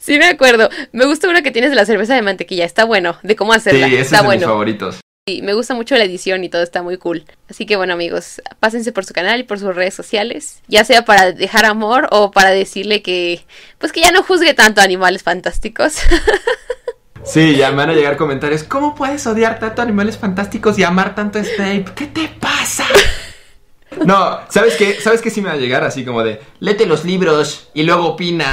Sí, me acuerdo. Me gusta uno que tienes de la cerveza de mantequilla. Está bueno. De cómo Sí, hacerla. ese está es de mis bueno. favoritos. Y me gusta mucho la edición y todo está muy cool. Así que bueno, amigos, pásense por su canal y por sus redes sociales. Ya sea para dejar amor o para decirle que. Pues que ya no juzgue tanto a animales fantásticos. Sí, ya me van a llegar comentarios. ¿Cómo puedes odiar tanto a animales fantásticos y amar tanto a Snape? ¿Qué te pasa? No, ¿sabes qué? ¿Sabes qué sí me va a llegar? Así como de, léete los libros y luego opina.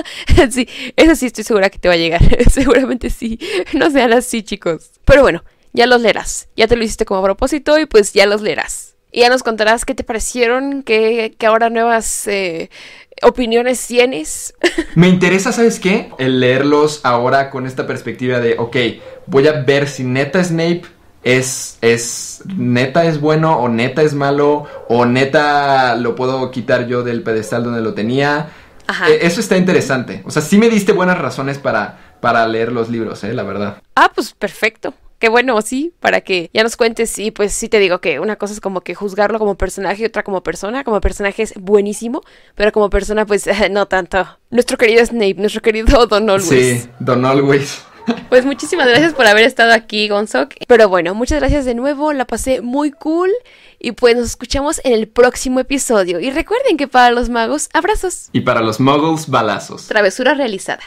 sí, eso sí estoy segura que te va a llegar. Seguramente sí. No sean así, chicos. Pero bueno, ya los leerás. Ya te lo hiciste como a propósito y pues ya los leerás. Y ya nos contarás qué te parecieron, qué, qué ahora nuevas eh, opiniones tienes. Me interesa, ¿sabes qué? El leerlos ahora con esta perspectiva de, ok, voy a ver si neta Snape es, es, neta es bueno o neta es malo o neta lo puedo quitar yo del pedestal donde lo tenía. Ajá. Eh, eso está interesante. O sea, sí me diste buenas razones para, para leer los libros, eh, la verdad. Ah, pues perfecto. Qué bueno, sí, para que ya nos cuentes. Y pues sí te digo que una cosa es como que juzgarlo como personaje y otra como persona. Como personaje es buenísimo, pero como persona, pues no tanto. Nuestro querido Snape, nuestro querido Don Always. Sí, Don Always. Pues muchísimas gracias por haber estado aquí, Gonzok. Pero bueno, muchas gracias de nuevo, la pasé muy cool. Y pues nos escuchamos en el próximo episodio. Y recuerden que para los magos, abrazos. Y para los muggles, balazos. Travesura realizada.